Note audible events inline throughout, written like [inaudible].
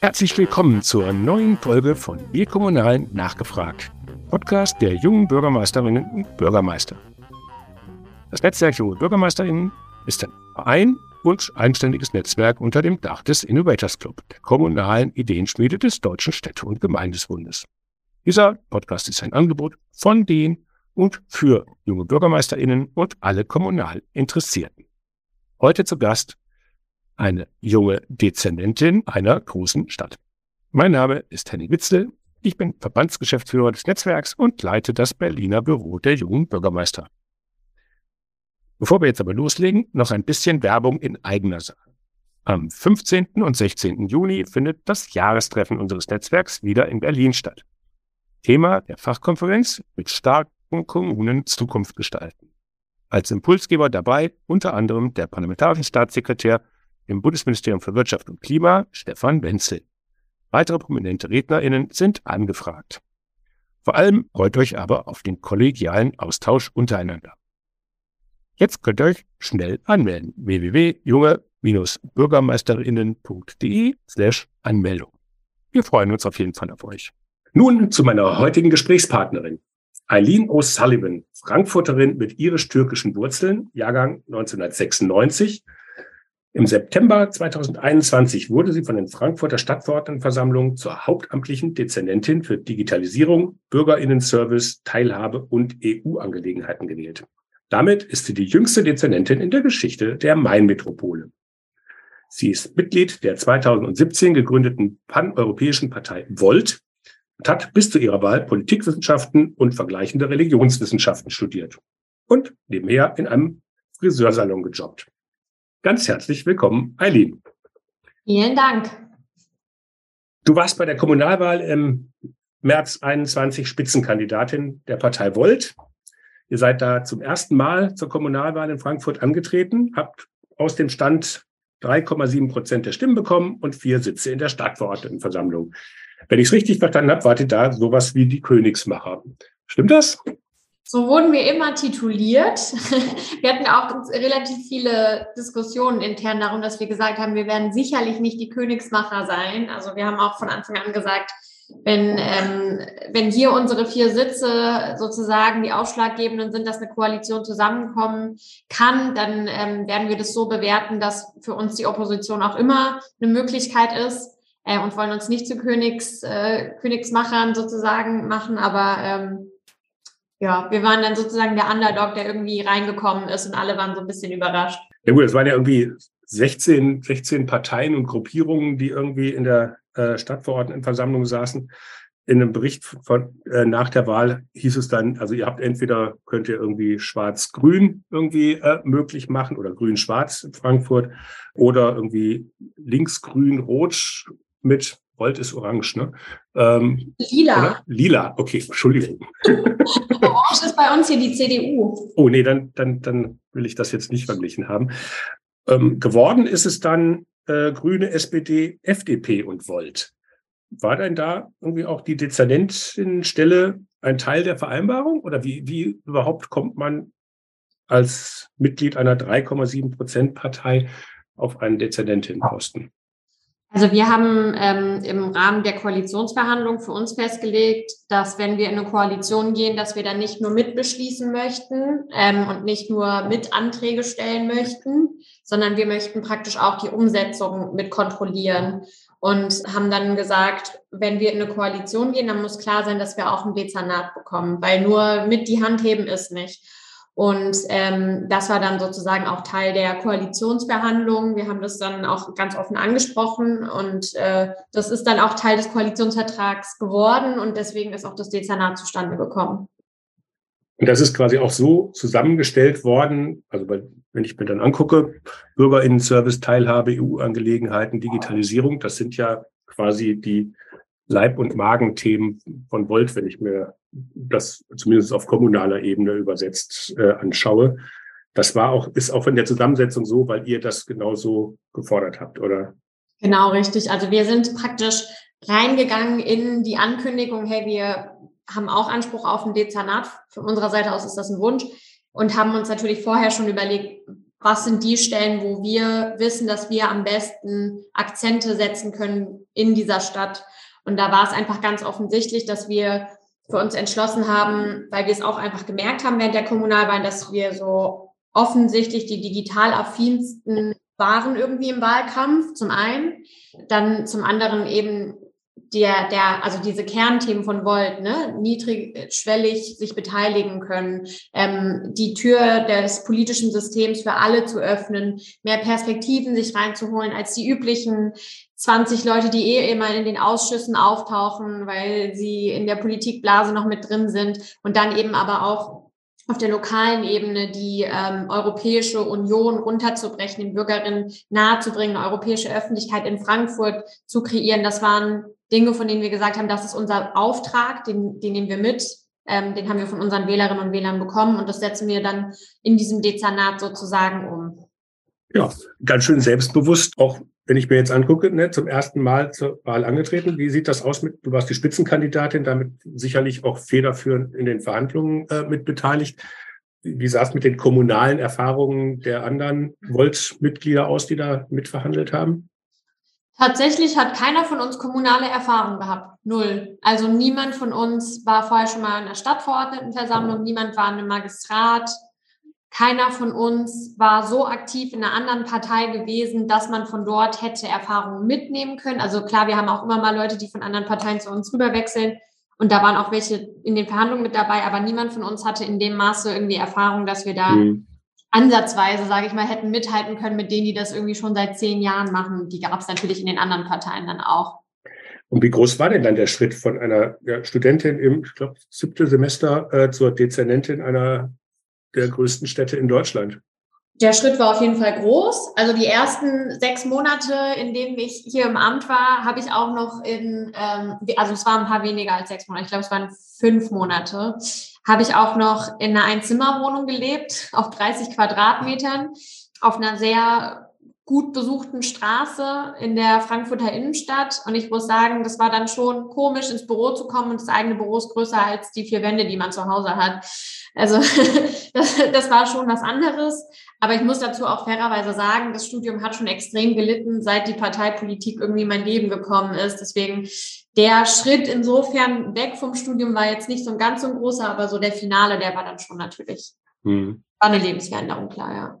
Herzlich willkommen zur neuen Folge von Wir Kommunalen nachgefragt. Podcast der jungen Bürgermeisterinnen und Bürgermeister. Das Netzwerk Junge Bürgermeisterinnen ist ein Verein und eigenständiges Netzwerk unter dem Dach des Innovators Club, der kommunalen Ideenschmiede des Deutschen Städte- und Gemeindesbundes. Dieser Podcast ist ein Angebot von den und für junge BürgermeisterInnen und alle kommunal Interessierten. Heute zu Gast eine junge Dezernentin einer großen Stadt. Mein Name ist Henning Witzel. Ich bin Verbandsgeschäftsführer des Netzwerks und leite das Berliner Büro der jungen Bürgermeister. Bevor wir jetzt aber loslegen, noch ein bisschen Werbung in eigener Sache. Am 15. und 16. Juni findet das Jahrestreffen unseres Netzwerks wieder in Berlin statt. Thema der Fachkonferenz mit starken Kommunen Zukunft gestalten. Als Impulsgeber dabei unter anderem der parlamentarische Staatssekretär im Bundesministerium für Wirtschaft und Klima, Stefan Wenzel. Weitere prominente RednerInnen sind angefragt. Vor allem freut euch aber auf den kollegialen Austausch untereinander. Jetzt könnt ihr euch schnell anmelden. www.junge-bürgermeisterinnen.de slash Anmeldung. Wir freuen uns auf jeden Fall auf euch. Nun zu meiner heutigen Gesprächspartnerin. Eileen O'Sullivan, Frankfurterin mit irisch-türkischen Wurzeln, Jahrgang 1996. Im September 2021 wurde sie von den Frankfurter Stadtverordnetenversammlungen zur hauptamtlichen Dezernentin für Digitalisierung, Bürgerinnenservice, Teilhabe und EU-Angelegenheiten gewählt. Damit ist sie die jüngste Dezernentin in der Geschichte der Main-Metropole. Sie ist Mitglied der 2017 gegründeten paneuropäischen Partei Volt und hat bis zu ihrer Wahl Politikwissenschaften und vergleichende Religionswissenschaften studiert und nebenher in einem Friseursalon gejobbt. Ganz herzlich willkommen, Eileen. Vielen Dank. Du warst bei der Kommunalwahl im März 21 Spitzenkandidatin der Partei Volt Ihr seid da zum ersten Mal zur Kommunalwahl in Frankfurt angetreten, habt aus dem Stand 3,7 Prozent der Stimmen bekommen und vier Sitze in der Stadtverordnetenversammlung. Wenn ich es richtig verstanden habe, wart ihr da sowas wie die Königsmacher. Stimmt das? So wurden wir immer tituliert. [laughs] Wir hatten auch relativ viele Diskussionen intern darum, dass wir gesagt haben, wir werden sicherlich nicht die Königsmacher sein. Also wir haben auch von Anfang an gesagt, wenn, ähm, wenn hier unsere vier Sitze sozusagen die ausschlaggebenden sind, dass eine Koalition zusammenkommen kann, dann ähm, werden wir das so bewerten, dass für uns die Opposition auch immer eine Möglichkeit ist äh, und wollen uns nicht zu Königs, äh, Königsmachern sozusagen machen, aber ähm, ja, wir waren dann sozusagen der Underdog, der irgendwie reingekommen ist und alle waren so ein bisschen überrascht. Ja gut, es waren ja irgendwie 16, 16 Parteien und Gruppierungen, die irgendwie in der äh, Stadtverordnetenversammlung saßen. In einem Bericht von, äh, nach der Wahl hieß es dann, also ihr habt entweder könnt ihr irgendwie schwarz-grün irgendwie äh, möglich machen oder grün-schwarz in Frankfurt oder irgendwie links-grün-rot mit Gold ist orange, ne? Ähm, Lila. Oder? Lila, okay, Entschuldigung. orange ist bei uns hier die CDU. Oh nee, dann, dann, dann will ich das jetzt nicht verglichen haben. Ähm, geworden ist es dann äh, Grüne, SPD, FDP und Volt. War denn da irgendwie auch die Dezernentenstelle ein Teil der Vereinbarung? Oder wie, wie überhaupt kommt man als Mitglied einer 3,7 Prozent Partei auf einen Dezernentenposten? Also wir haben ähm, im Rahmen der Koalitionsverhandlung für uns festgelegt, dass wenn wir in eine Koalition gehen, dass wir dann nicht nur mitbeschließen möchten ähm, und nicht nur mit Anträge stellen möchten, sondern wir möchten praktisch auch die Umsetzung mit kontrollieren und haben dann gesagt, wenn wir in eine Koalition gehen, dann muss klar sein, dass wir auch ein Dezernat bekommen, weil nur mit die Hand heben ist nicht. Und ähm, das war dann sozusagen auch Teil der Koalitionsverhandlungen. Wir haben das dann auch ganz offen angesprochen und äh, das ist dann auch Teil des Koalitionsvertrags geworden und deswegen ist auch das Dezernat zustande gekommen. Und das ist quasi auch so zusammengestellt worden, also wenn ich mir dann angucke, Bürgerinnenservice, Teilhabe, EU-Angelegenheiten, Digitalisierung, das sind ja quasi die Leib- und Magenthemen von Volt, wenn ich mir das zumindest auf kommunaler Ebene übersetzt äh, anschaue. Das war auch, ist auch in der Zusammensetzung so, weil ihr das genauso gefordert habt, oder? Genau, richtig. Also wir sind praktisch reingegangen in die Ankündigung, hey, wir haben auch Anspruch auf ein Dezernat. Von unserer Seite aus ist das ein Wunsch und haben uns natürlich vorher schon überlegt, was sind die Stellen, wo wir wissen, dass wir am besten Akzente setzen können in dieser Stadt. Und da war es einfach ganz offensichtlich, dass wir für uns entschlossen haben, weil wir es auch einfach gemerkt haben während der Kommunalwahlen, dass wir so offensichtlich die digital affinsten waren irgendwie im Wahlkampf, zum einen. Dann zum anderen eben der, der, also diese Kernthemen von Volt, ne, niedrigschwellig sich beteiligen können, ähm, die Tür des politischen Systems für alle zu öffnen, mehr Perspektiven sich reinzuholen als die üblichen 20 Leute, die eh immer in den Ausschüssen auftauchen, weil sie in der Politikblase noch mit drin sind und dann eben aber auch auf der lokalen Ebene die ähm, Europäische Union runterzubrechen, den Bürgerinnen nahezubringen, europäische Öffentlichkeit in Frankfurt zu kreieren. Das waren Dinge, von denen wir gesagt haben, das ist unser Auftrag, den, den nehmen wir mit, ähm, den haben wir von unseren Wählerinnen und Wählern bekommen und das setzen wir dann in diesem Dezernat sozusagen um. Ja, ganz schön selbstbewusst, auch wenn ich mir jetzt angucke, ne, zum ersten Mal zur Wahl angetreten. Wie sieht das aus mit, du warst die Spitzenkandidatin, damit sicherlich auch federführend in den Verhandlungen äh, mit beteiligt. Wie sah es mit den kommunalen Erfahrungen der anderen Volt-Mitglieder aus, die da mitverhandelt haben? Tatsächlich hat keiner von uns kommunale Erfahrung gehabt. Null. Also niemand von uns war vorher schon mal in der Stadtverordnetenversammlung, niemand war in einem Magistrat, keiner von uns war so aktiv in einer anderen Partei gewesen, dass man von dort hätte Erfahrungen mitnehmen können. Also klar, wir haben auch immer mal Leute, die von anderen Parteien zu uns rüberwechseln. Und da waren auch welche in den Verhandlungen mit dabei, aber niemand von uns hatte in dem Maße irgendwie Erfahrung, dass wir da mhm. Ansatzweise, sage ich mal, hätten mithalten können mit denen, die das irgendwie schon seit zehn Jahren machen. Die gab es natürlich in den anderen Parteien dann auch. Und wie groß war denn dann der Schritt von einer ja, Studentin im, ich glaube, siebte Semester äh, zur Dezernentin einer der größten Städte in Deutschland. Der Schritt war auf jeden Fall groß. Also die ersten sechs Monate, in denen ich hier im Amt war, habe ich auch noch in, ähm, also es waren ein paar weniger als sechs Monate, ich glaube es waren fünf Monate, habe ich auch noch in einer Einzimmerwohnung gelebt, auf 30 Quadratmetern, auf einer sehr gut besuchten Straße in der Frankfurter Innenstadt. Und ich muss sagen, das war dann schon komisch, ins Büro zu kommen und das eigene Büro ist größer als die vier Wände, die man zu Hause hat. Also [laughs] das, das war schon was anderes. Aber ich muss dazu auch fairerweise sagen, das Studium hat schon extrem gelitten, seit die Parteipolitik irgendwie in mein Leben gekommen ist. Deswegen der Schritt insofern weg vom Studium war jetzt nicht so ein ganz so ein großer, aber so der Finale, der war dann schon natürlich, hm. war eine Lebensveränderung, klar, ja.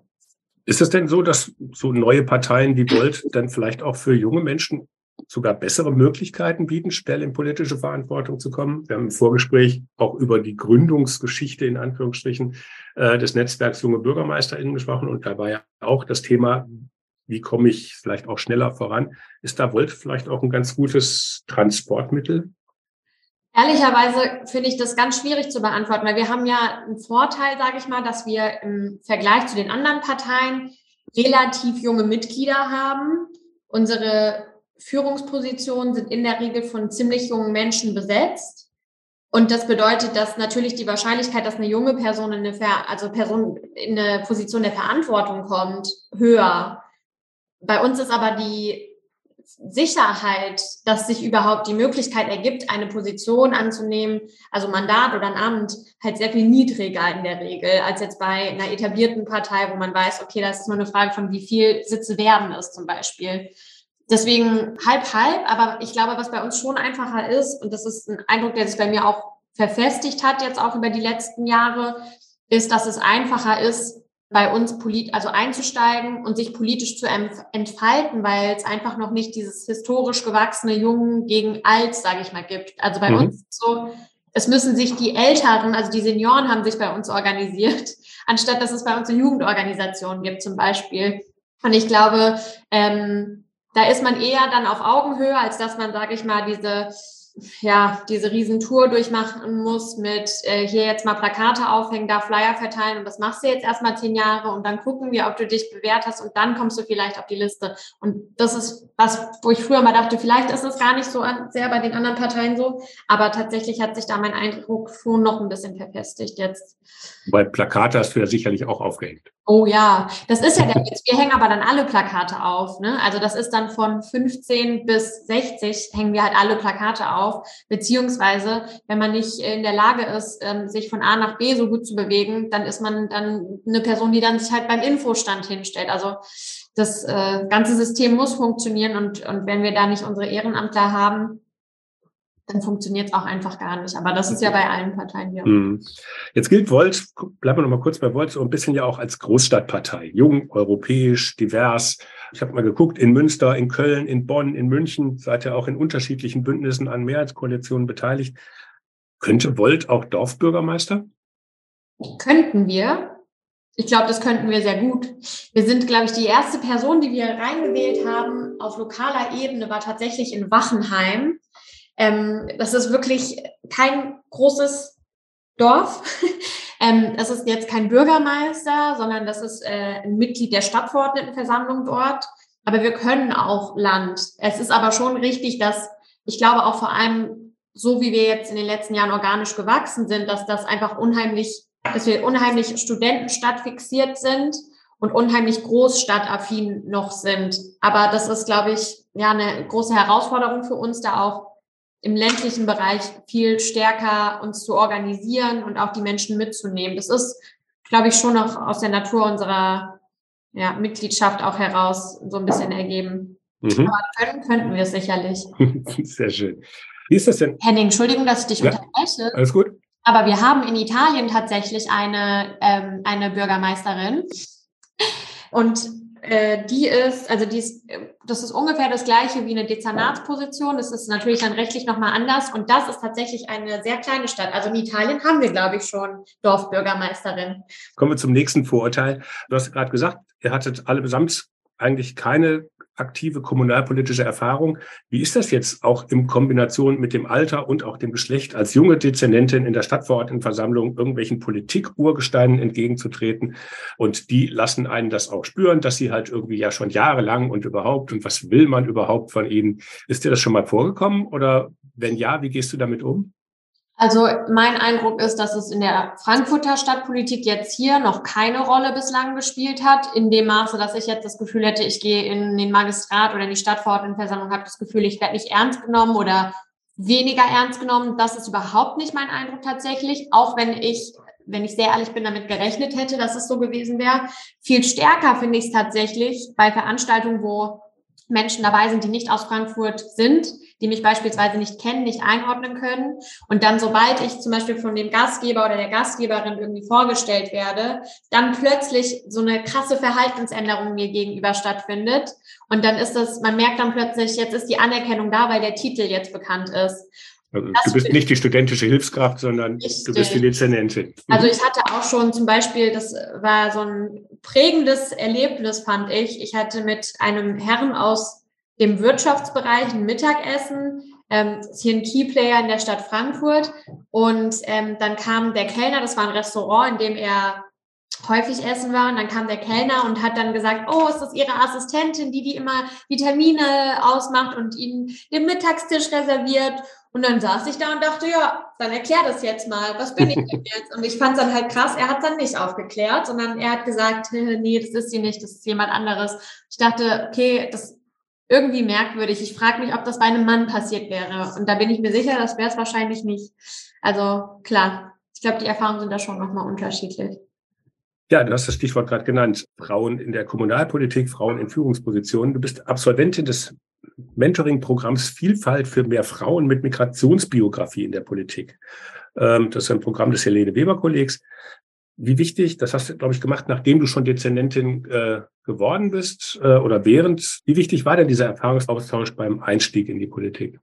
Ist es denn so, dass so neue Parteien wie Volt dann vielleicht auch für junge Menschen sogar bessere Möglichkeiten bieten, schnell in politische Verantwortung zu kommen? Wir haben im Vorgespräch auch über die Gründungsgeschichte in Anführungsstrichen äh, des Netzwerks Junge BürgermeisterInnen gesprochen und da war ja auch das Thema, wie komme ich vielleicht auch schneller voran? Ist da Volt vielleicht auch ein ganz gutes Transportmittel? Ehrlicherweise finde ich das ganz schwierig zu beantworten, weil wir haben ja einen Vorteil, sage ich mal, dass wir im Vergleich zu den anderen Parteien relativ junge Mitglieder haben. Unsere Führungspositionen sind in der Regel von ziemlich jungen Menschen besetzt. Und das bedeutet, dass natürlich die Wahrscheinlichkeit, dass eine junge Person in eine, Ver also Person in eine Position der Verantwortung kommt, höher. Bei uns ist aber die Sicherheit, dass sich überhaupt die Möglichkeit ergibt, eine Position anzunehmen, also Mandat oder ein Amt, halt sehr viel niedriger in der Regel als jetzt bei einer etablierten Partei, wo man weiß, okay, das ist nur eine Frage von, wie viel Sitze werden es zum Beispiel. Deswegen halb, halb, aber ich glaube, was bei uns schon einfacher ist, und das ist ein Eindruck, der sich bei mir auch verfestigt hat, jetzt auch über die letzten Jahre, ist, dass es einfacher ist, bei uns polit also einzusteigen und sich politisch zu entfalten, weil es einfach noch nicht dieses historisch gewachsene Jungen gegen Alt, sage ich mal, gibt. Also bei mhm. uns so, es müssen sich die Älteren, also die Senioren haben sich bei uns organisiert, [laughs] anstatt dass es bei uns eine Jugendorganisation gibt zum Beispiel. Und ich glaube, ähm, da ist man eher dann auf Augenhöhe, als dass man, sage ich mal, diese ja, diese Riesentour durchmachen muss mit äh, hier jetzt mal Plakate aufhängen, da Flyer verteilen und das machst du jetzt erstmal zehn Jahre und dann gucken wir, ob du dich bewährt hast und dann kommst du vielleicht auf die Liste. Und das ist was, wo ich früher mal dachte, vielleicht ist es gar nicht so sehr bei den anderen Parteien so, aber tatsächlich hat sich da mein Eindruck schon noch ein bisschen verfestigt jetzt. Weil Plakate hast du ja sicherlich auch aufgehängt. Oh ja, das ist ja der Witz. Wir hängen aber dann alle Plakate auf. Ne? Also das ist dann von 15 bis 60 hängen wir halt alle Plakate auf Dorf. Beziehungsweise, wenn man nicht in der Lage ist, ähm, sich von A nach B so gut zu bewegen, dann ist man dann eine Person, die dann sich halt beim Infostand hinstellt. Also das äh, ganze System muss funktionieren und, und wenn wir da nicht unsere Ehrenamtler haben, dann funktioniert es auch einfach gar nicht. Aber das ist ja bei allen Parteien hier. Mhm. Jetzt gilt Volt, bleiben wir noch mal kurz bei Volt, so ein bisschen ja auch als Großstadtpartei. Jung, europäisch, divers. Ich habe mal geguckt, in Münster, in Köln, in Bonn, in München, seid ihr auch in unterschiedlichen Bündnissen an Mehrheitskoalitionen beteiligt. Könnte Volt auch Dorfbürgermeister? Könnten wir. Ich glaube, das könnten wir sehr gut. Wir sind, glaube ich, die erste Person, die wir reingewählt haben auf lokaler Ebene, war tatsächlich in Wachenheim. Ähm, das ist wirklich kein großes Dorf. Ähm, das ist jetzt kein Bürgermeister, sondern das ist äh, ein Mitglied der Stadtverordnetenversammlung dort. Aber wir können auch Land. Es ist aber schon richtig, dass ich glaube auch vor allem so wie wir jetzt in den letzten Jahren organisch gewachsen sind, dass das einfach unheimlich, dass wir unheimlich Studentenstadt fixiert sind und unheimlich großstadtaffin noch sind. Aber das ist, glaube ich, ja eine große Herausforderung für uns, da auch im ländlichen Bereich viel stärker uns zu organisieren und auch die Menschen mitzunehmen. Das ist, glaube ich, schon noch aus der Natur unserer ja, Mitgliedschaft auch heraus so ein bisschen ergeben. Mhm. Aber können könnten wir es sicherlich. [laughs] Sehr schön. Wie ist das denn? Henning, Entschuldigung, dass ich dich ja, unterbreche. Alles gut. Aber wir haben in Italien tatsächlich eine, ähm, eine Bürgermeisterin. Und äh, die ist, also die ist, das ist ungefähr das gleiche wie eine Dezernatsposition. Das ist natürlich dann rechtlich nochmal anders. Und das ist tatsächlich eine sehr kleine Stadt. Also in Italien haben wir, glaube ich, schon Dorfbürgermeisterin. Kommen wir zum nächsten Vorurteil. Du hast gerade gesagt, ihr hattet allesamt eigentlich keine aktive kommunalpolitische Erfahrung. Wie ist das jetzt auch in Kombination mit dem Alter und auch dem Geschlecht als junge Dezernentin in der Stadtverordnetenversammlung irgendwelchen Politik-Urgesteinen entgegenzutreten? Und die lassen einen das auch spüren, dass sie halt irgendwie ja schon jahrelang und überhaupt und was will man überhaupt von ihnen? Ist dir das schon mal vorgekommen oder wenn ja, wie gehst du damit um? Also mein Eindruck ist, dass es in der Frankfurter Stadtpolitik jetzt hier noch keine Rolle bislang gespielt hat, in dem Maße, dass ich jetzt das Gefühl hätte, ich gehe in den Magistrat oder in die Stadtverordnetenversammlung, habe das Gefühl, ich werde nicht ernst genommen oder weniger ernst genommen. Das ist überhaupt nicht mein Eindruck tatsächlich, auch wenn ich wenn ich sehr ehrlich bin, damit gerechnet hätte, dass es so gewesen wäre. Viel stärker finde ich es tatsächlich bei Veranstaltungen, wo Menschen dabei sind, die nicht aus Frankfurt sind, die mich beispielsweise nicht kennen, nicht einordnen können. Und dann, sobald ich zum Beispiel von dem Gastgeber oder der Gastgeberin irgendwie vorgestellt werde, dann plötzlich so eine krasse Verhaltensänderung mir gegenüber stattfindet. Und dann ist das, man merkt dann plötzlich, jetzt ist die Anerkennung da, weil der Titel jetzt bekannt ist. Also, du bist nicht die studentische Hilfskraft, sondern richtig. du bist die Dezernentin. Mhm. Also ich hatte auch schon zum Beispiel, das war so ein prägendes Erlebnis, fand ich. Ich hatte mit einem Herrn aus im Wirtschaftsbereich ein Mittagessen. Ähm, ist hier ein Keyplayer in der Stadt Frankfurt. Und ähm, dann kam der Kellner, das war ein Restaurant, in dem er häufig essen war. Und dann kam der Kellner und hat dann gesagt, oh, ist das Ihre Assistentin, die die immer die Termine ausmacht und Ihnen den Mittagstisch reserviert? Und dann saß ich da und dachte, ja, dann erklär das jetzt mal. Was bin ich denn jetzt? Und ich fand es dann halt krass. Er hat dann nicht aufgeklärt, sondern er hat gesagt, nee, das ist sie nicht, das ist jemand anderes. Ich dachte, okay, das irgendwie merkwürdig. Ich frage mich, ob das bei einem Mann passiert wäre. Und da bin ich mir sicher, das wäre es wahrscheinlich nicht. Also klar, ich glaube, die Erfahrungen sind da schon nochmal unterschiedlich. Ja, du hast das Stichwort gerade genannt. Frauen in der Kommunalpolitik, Frauen in Führungspositionen. Du bist Absolventin des Mentoring-Programms Vielfalt für mehr Frauen mit Migrationsbiografie in der Politik. Ähm, das ist ein Programm des Helene Weber-Kollegs. Wie wichtig, das hast du, glaube ich, gemacht, nachdem du schon Dezernentin äh, geworden bist äh, oder während. Wie wichtig war denn dieser Erfahrungsaustausch beim Einstieg in die Politik?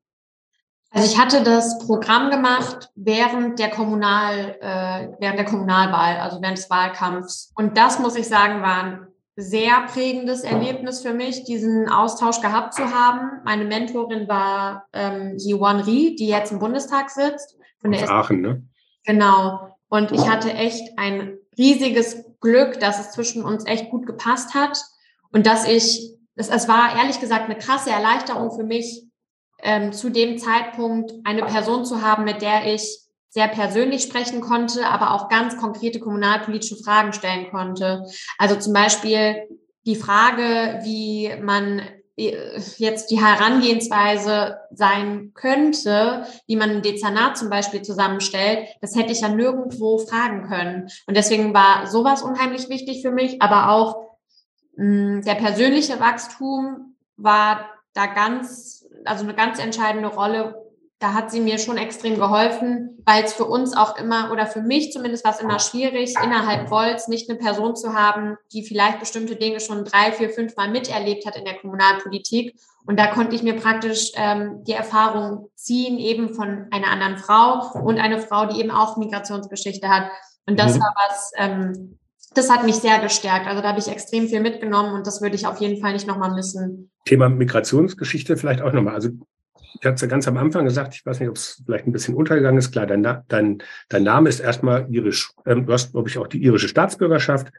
Also ich hatte das Programm gemacht während der Kommunal, äh, während der Kommunalwahl, also während des Wahlkampfs. Und das muss ich sagen, war ein sehr prägendes Erlebnis für mich, diesen Austausch gehabt zu haben. Meine Mentorin war ähm, Jiwan Ri, die jetzt im Bundestag sitzt. Von Aus der Aachen, ne? Genau. Und ich hatte echt ein riesiges Glück, dass es zwischen uns echt gut gepasst hat und dass ich, es, es war ehrlich gesagt eine krasse Erleichterung für mich, ähm, zu dem Zeitpunkt eine Person zu haben, mit der ich sehr persönlich sprechen konnte, aber auch ganz konkrete kommunalpolitische Fragen stellen konnte. Also zum Beispiel die Frage, wie man jetzt die Herangehensweise sein könnte, wie man ein Dezernat zum Beispiel zusammenstellt, das hätte ich ja nirgendwo fragen können. Und deswegen war sowas unheimlich wichtig für mich, aber auch mh, hm, der persönliche Wachstum war da ganz, also eine ganz entscheidende Rolle, da hat sie mir schon extrem geholfen, weil es für uns auch immer oder für mich zumindest war es immer schwierig, innerhalb Volts nicht eine Person zu haben, die vielleicht bestimmte Dinge schon drei, vier, fünf Mal miterlebt hat in der Kommunalpolitik. Und da konnte ich mir praktisch ähm, die Erfahrung ziehen, eben von einer anderen Frau und eine Frau, die eben auch Migrationsgeschichte hat. Und das mhm. war was, ähm, das hat mich sehr gestärkt. Also da habe ich extrem viel mitgenommen und das würde ich auf jeden Fall nicht nochmal missen. Thema Migrationsgeschichte vielleicht auch nochmal. Also ich hatte ja ganz am Anfang gesagt, ich weiß nicht, ob es vielleicht ein bisschen untergegangen ist. Klar, dein, dein, dein Name ist erstmal irisch. Ähm, du hast, glaube ich, auch die irische Staatsbürgerschaft,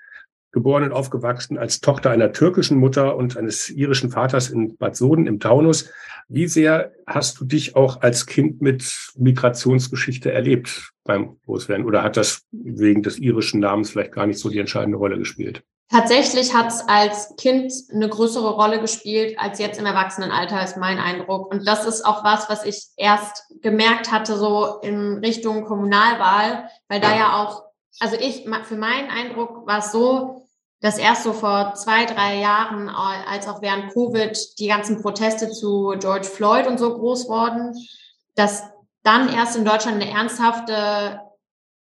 geboren und aufgewachsen als Tochter einer türkischen Mutter und eines irischen Vaters in Bad Soden im Taunus. Wie sehr hast du dich auch als Kind mit Migrationsgeschichte erlebt beim Großwerden? Oder hat das wegen des irischen Namens vielleicht gar nicht so die entscheidende Rolle gespielt? Tatsächlich hat es als Kind eine größere Rolle gespielt als jetzt im Erwachsenenalter, ist mein Eindruck. Und das ist auch was, was ich erst gemerkt hatte, so in Richtung Kommunalwahl, weil da ja auch, also ich, für meinen Eindruck war es so, dass erst so vor zwei, drei Jahren, als auch während Covid die ganzen Proteste zu George Floyd und so groß wurden, dass dann erst in Deutschland eine ernsthafte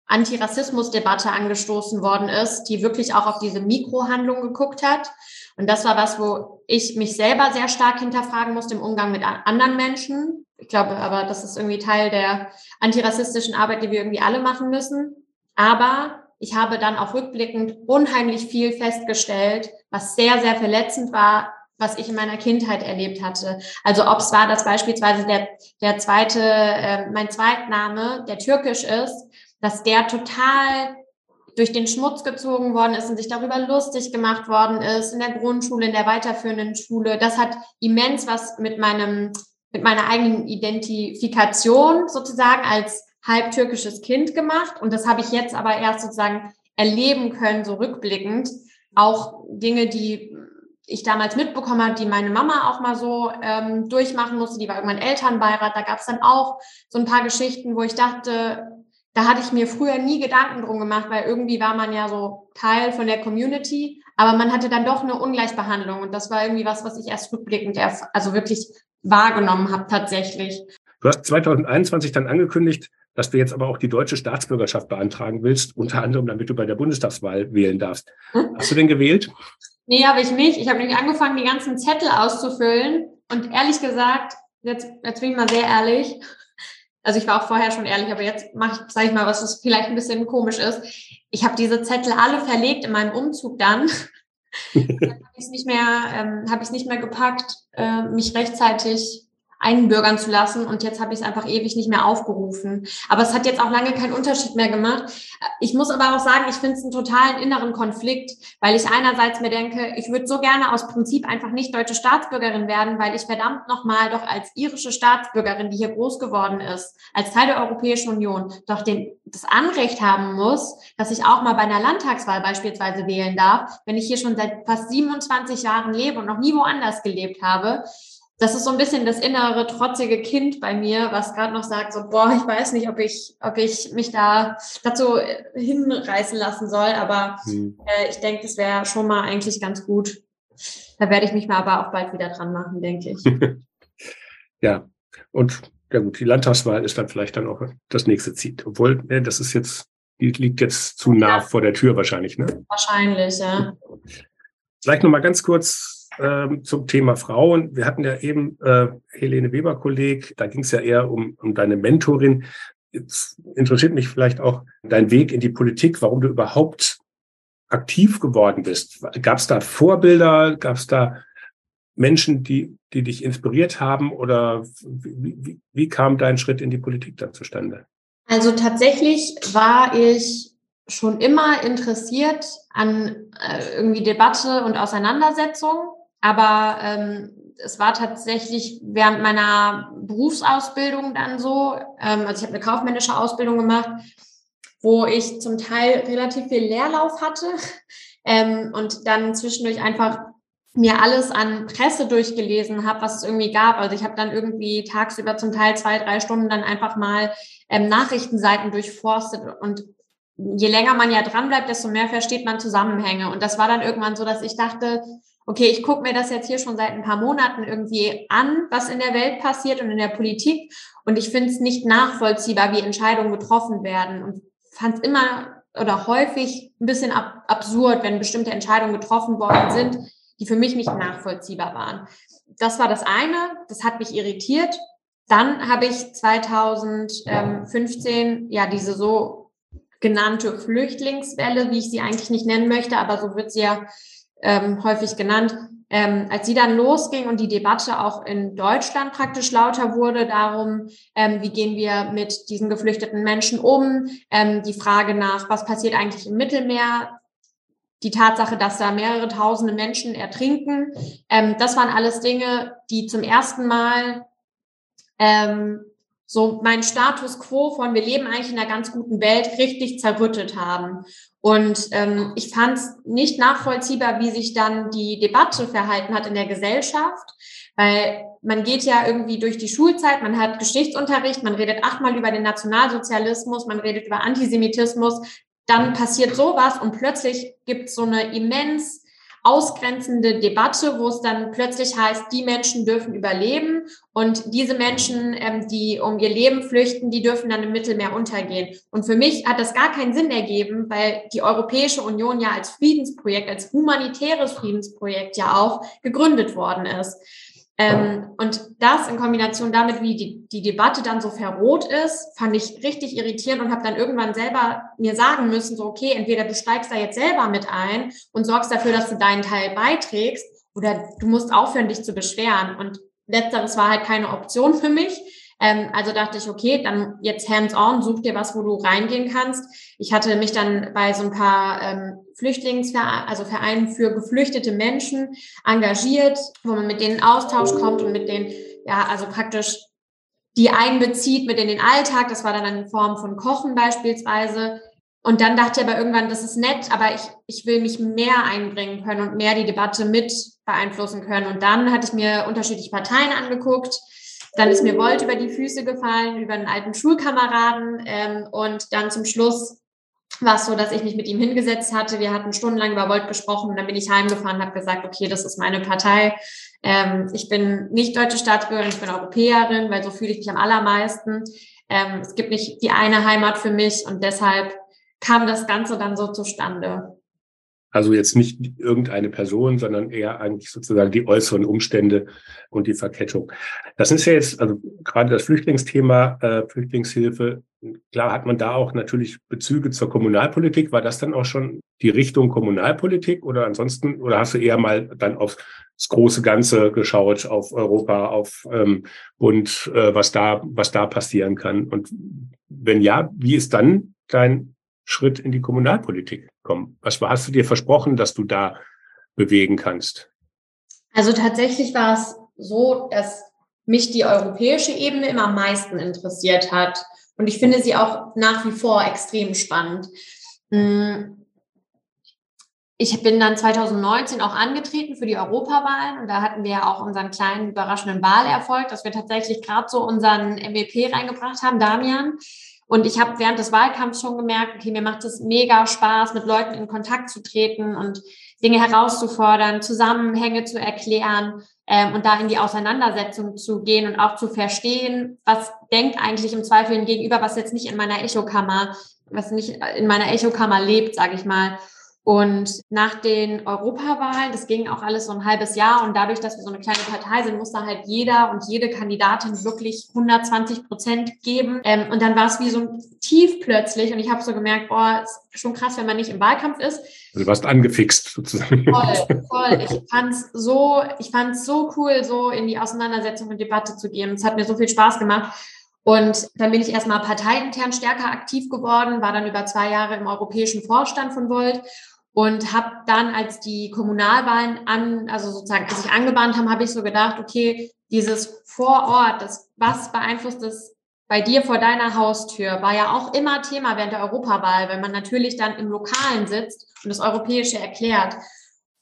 Antirassismus-Debatte angestoßen worden ist, die wirklich auch auf diese Mikrohandlung geguckt hat. Und das war was, wo ich mich selber sehr stark hinterfragen musste im Umgang mit anderen Menschen. Ich glaube aber, das ist irgendwie Teil der antirassistischen Arbeit, die wir irgendwie alle machen müssen. Aber ich habe dann auch rückblickend unheimlich viel festgestellt, was sehr, sehr verletzend war, was ich in meiner Kindheit erlebt hatte. Also ob es war, dass beispielsweise der, der zweite, äh, mein Zweitname, der türkisch ist, dass der total durch den Schmutz gezogen worden ist und sich darüber lustig gemacht worden ist in der Grundschule, in der weiterführenden Schule. Das hat immens was mit meinem, mit meiner eigenen Identifikation sozusagen als halb türkisches Kind gemacht. Und das habe ich jetzt aber erst sozusagen erleben können, so rückblickend. Auch Dinge, die ich damals mitbekommen habe, die meine Mama auch mal so ähm, durchmachen musste, die war irgendwann Elternbeirat, da gab es dann auch so ein paar Geschichten, wo ich dachte, da hatte ich mir früher nie Gedanken drum gemacht, weil irgendwie war man ja so Teil von der Community, aber man hatte dann doch eine Ungleichbehandlung und das war irgendwie was, was ich erst rückblickend erst, also wirklich wahrgenommen habe tatsächlich. Du hast 2021 dann angekündigt, dass du jetzt aber auch die deutsche Staatsbürgerschaft beantragen willst, unter anderem, damit du bei der Bundestagswahl wählen darfst. Hm? Hast du denn gewählt? Nee, habe ich nicht. Ich habe nämlich angefangen, die ganzen Zettel auszufüllen und ehrlich gesagt, jetzt, jetzt bin ich mal sehr ehrlich, also ich war auch vorher schon ehrlich, aber jetzt mache ich, sage ich mal, was das vielleicht ein bisschen komisch ist. Ich habe diese Zettel alle verlegt in meinem Umzug dann. [laughs] dann habe ich es nicht mehr, ähm, habe ich nicht mehr gepackt, äh, mich rechtzeitig einbürgern zu lassen und jetzt habe ich es einfach ewig nicht mehr aufgerufen. Aber es hat jetzt auch lange keinen Unterschied mehr gemacht. Ich muss aber auch sagen, ich finde es einen totalen inneren Konflikt, weil ich einerseits mir denke, ich würde so gerne aus Prinzip einfach nicht deutsche Staatsbürgerin werden, weil ich verdammt nochmal doch als irische Staatsbürgerin, die hier groß geworden ist, als Teil der Europäischen Union, doch den, das Anrecht haben muss, dass ich auch mal bei einer Landtagswahl beispielsweise wählen darf, wenn ich hier schon seit fast 27 Jahren lebe und noch nie woanders gelebt habe das ist so ein bisschen das innere trotzige Kind bei mir, was gerade noch sagt, so, boah, ich weiß nicht, ob ich, ob ich mich da dazu hinreißen lassen soll, aber hm. äh, ich denke, das wäre schon mal eigentlich ganz gut. Da werde ich mich mal aber auch bald wieder dran machen, denke ich. [laughs] ja, und ja gut, die Landtagswahl ist dann vielleicht dann auch das nächste Ziel. Obwohl, ne, das ist jetzt, die liegt jetzt zu nah ja. vor der Tür wahrscheinlich, ne? Wahrscheinlich, ja. Vielleicht nochmal ganz kurz ähm, zum Thema Frauen. Wir hatten ja eben äh, Helene Weber-Kolleg, da ging es ja eher um, um deine Mentorin. Jetzt interessiert mich vielleicht auch dein Weg in die Politik, warum du überhaupt aktiv geworden bist. Gab es da Vorbilder? Gab es da Menschen, die, die dich inspiriert haben? Oder wie, wie, wie kam dein Schritt in die Politik dann zustande? Also tatsächlich war ich schon immer interessiert an äh, irgendwie Debatte und Auseinandersetzung. Aber ähm, es war tatsächlich während meiner Berufsausbildung dann so, ähm, also ich habe eine kaufmännische Ausbildung gemacht, wo ich zum Teil relativ viel Leerlauf hatte [laughs] ähm, und dann zwischendurch einfach mir alles an Presse durchgelesen habe, was es irgendwie gab. Also ich habe dann irgendwie tagsüber zum Teil zwei, drei Stunden dann einfach mal ähm, Nachrichtenseiten durchforstet und je länger man ja dran bleibt, desto mehr versteht man Zusammenhänge. Und das war dann irgendwann so, dass ich dachte, okay, ich gucke mir das jetzt hier schon seit ein paar Monaten irgendwie an, was in der Welt passiert und in der Politik. Und ich finde es nicht nachvollziehbar, wie Entscheidungen getroffen werden. Und fand es immer oder häufig ein bisschen ab absurd, wenn bestimmte Entscheidungen getroffen worden sind, die für mich nicht nachvollziehbar waren. Das war das eine, das hat mich irritiert. Dann habe ich 2015 ja diese so genannte Flüchtlingswelle, wie ich sie eigentlich nicht nennen möchte, aber so wird sie ja ähm, häufig genannt. Ähm, als sie dann losging und die Debatte auch in Deutschland praktisch lauter wurde darum, ähm, wie gehen wir mit diesen geflüchteten Menschen um, ähm, die Frage nach, was passiert eigentlich im Mittelmeer, die Tatsache, dass da mehrere tausende Menschen ertrinken. Ähm, das waren alles Dinge, die zum ersten Mal ähm, so mein Status quo von wir leben eigentlich in einer ganz guten Welt richtig zerrüttet haben. Und ähm, ich fand es nicht nachvollziehbar, wie sich dann die Debatte verhalten hat in der Gesellschaft, weil man geht ja irgendwie durch die Schulzeit, man hat Geschichtsunterricht, man redet achtmal über den Nationalsozialismus, man redet über Antisemitismus, dann passiert sowas und plötzlich gibt es so eine immens ausgrenzende Debatte, wo es dann plötzlich heißt, die Menschen dürfen überleben und diese Menschen, ähm, die um ihr Leben flüchten, die dürfen dann im Mittelmeer untergehen. Und für mich hat das gar keinen Sinn ergeben, weil die Europäische Union ja als Friedensprojekt, als humanitäres Friedensprojekt ja auch gegründet worden ist. Ähm, und das in Kombination damit, wie die, die Debatte dann so verroht ist, fand ich richtig irritierend und habe dann irgendwann selber mir sagen müssen, so, okay, entweder du steigst da jetzt selber mit ein und sorgst dafür, dass du deinen Teil beiträgst, oder du musst aufhören, dich zu beschweren. Und letzteres war halt keine Option für mich. Ähm, also dachte ich, okay, dann jetzt hands-on, such dir was, wo du reingehen kannst. Ich hatte mich dann bei so ein paar ähm, Flüchtlingsvereinen, also Vereinen für geflüchtete Menschen engagiert, wo man mit denen in Austausch kommt und mit denen, ja, also praktisch die einbezieht mit in den Alltag. Das war dann in Form von Kochen beispielsweise. Und dann dachte ich aber irgendwann, das ist nett, aber ich, ich will mich mehr einbringen können und mehr die Debatte mit beeinflussen können. Und dann hatte ich mir unterschiedliche Parteien angeguckt, dann ist mir Volt über die Füße gefallen, über einen alten Schulkameraden. Ähm, und dann zum Schluss war es so, dass ich mich mit ihm hingesetzt hatte. Wir hatten stundenlang über Volt gesprochen. Und dann bin ich heimgefahren und habe gesagt, okay, das ist meine Partei. Ähm, ich bin nicht deutsche Staatsbürgerin, ich bin Europäerin, weil so fühle ich mich am allermeisten. Ähm, es gibt nicht die eine Heimat für mich und deshalb kam das Ganze dann so zustande. Also jetzt nicht irgendeine Person, sondern eher eigentlich sozusagen die äußeren Umstände und die Verkettung. Das ist ja jetzt, also gerade das Flüchtlingsthema, äh, Flüchtlingshilfe, klar hat man da auch natürlich Bezüge zur Kommunalpolitik. War das dann auch schon die Richtung Kommunalpolitik oder ansonsten, oder hast du eher mal dann aufs große Ganze geschaut, auf Europa, auf ähm, Bund, äh, was da, was da passieren kann? Und wenn ja, wie ist dann dein Schritt in die Kommunalpolitik kommen? Was hast du dir versprochen, dass du da bewegen kannst? Also tatsächlich war es so, dass mich die europäische Ebene immer am meisten interessiert hat. Und ich finde sie auch nach wie vor extrem spannend. Hm. Ich bin dann 2019 auch angetreten für die Europawahlen und da hatten wir ja auch unseren kleinen überraschenden Wahlerfolg, dass wir tatsächlich gerade so unseren MEP reingebracht haben, Damian. Und ich habe während des Wahlkampfs schon gemerkt, okay, mir macht es mega Spaß, mit Leuten in Kontakt zu treten und Dinge herauszufordern, Zusammenhänge zu erklären ähm, und da in die Auseinandersetzung zu gehen und auch zu verstehen, was denkt eigentlich im Zweifel gegenüber, was jetzt nicht in meiner Echokammer, was nicht in meiner Echokammer lebt, sage ich mal. Und nach den Europawahlen, das ging auch alles so ein halbes Jahr und dadurch, dass wir so eine kleine Partei sind, musste halt jeder und jede Kandidatin wirklich 120 Prozent geben. Ähm, und dann war es wie so ein Tief plötzlich und ich habe so gemerkt, boah, ist schon krass, wenn man nicht im Wahlkampf ist. Also du warst angefixt sozusagen. Voll, voll. Ich fand's so, ich fand's so cool, so in die Auseinandersetzung und Debatte zu gehen. Es hat mir so viel Spaß gemacht. Und dann bin ich erstmal parteiintern stärker aktiv geworden, war dann über zwei Jahre im europäischen Vorstand von Volt und habe dann, als die Kommunalwahlen an, also sozusagen, sich angebahnt haben, habe ich so gedacht, okay, dieses vor Ort, das, was beeinflusst das bei dir vor deiner Haustür, war ja auch immer Thema während der Europawahl, weil man natürlich dann im Lokalen sitzt und das Europäische erklärt.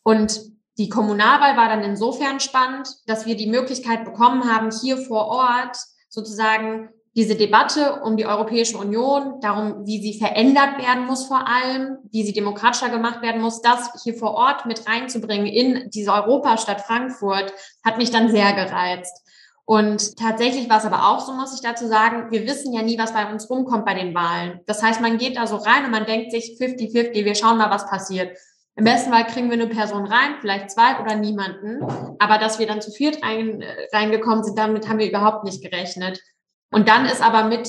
Und die Kommunalwahl war dann insofern spannend, dass wir die Möglichkeit bekommen haben, hier vor Ort sozusagen diese Debatte um die Europäische Union, darum, wie sie verändert werden muss vor allem, wie sie demokratischer gemacht werden muss, das hier vor Ort mit reinzubringen in diese Europastadt Frankfurt, hat mich dann sehr gereizt. Und tatsächlich war es aber auch so, muss ich dazu sagen, wir wissen ja nie, was bei uns rumkommt bei den Wahlen. Das heißt, man geht da so rein und man denkt sich 50-50, wir schauen mal, was passiert. Im besten Fall kriegen wir eine Person rein, vielleicht zwei oder niemanden. Aber dass wir dann zu viert rein, reingekommen sind, damit haben wir überhaupt nicht gerechnet. Und dann ist aber mit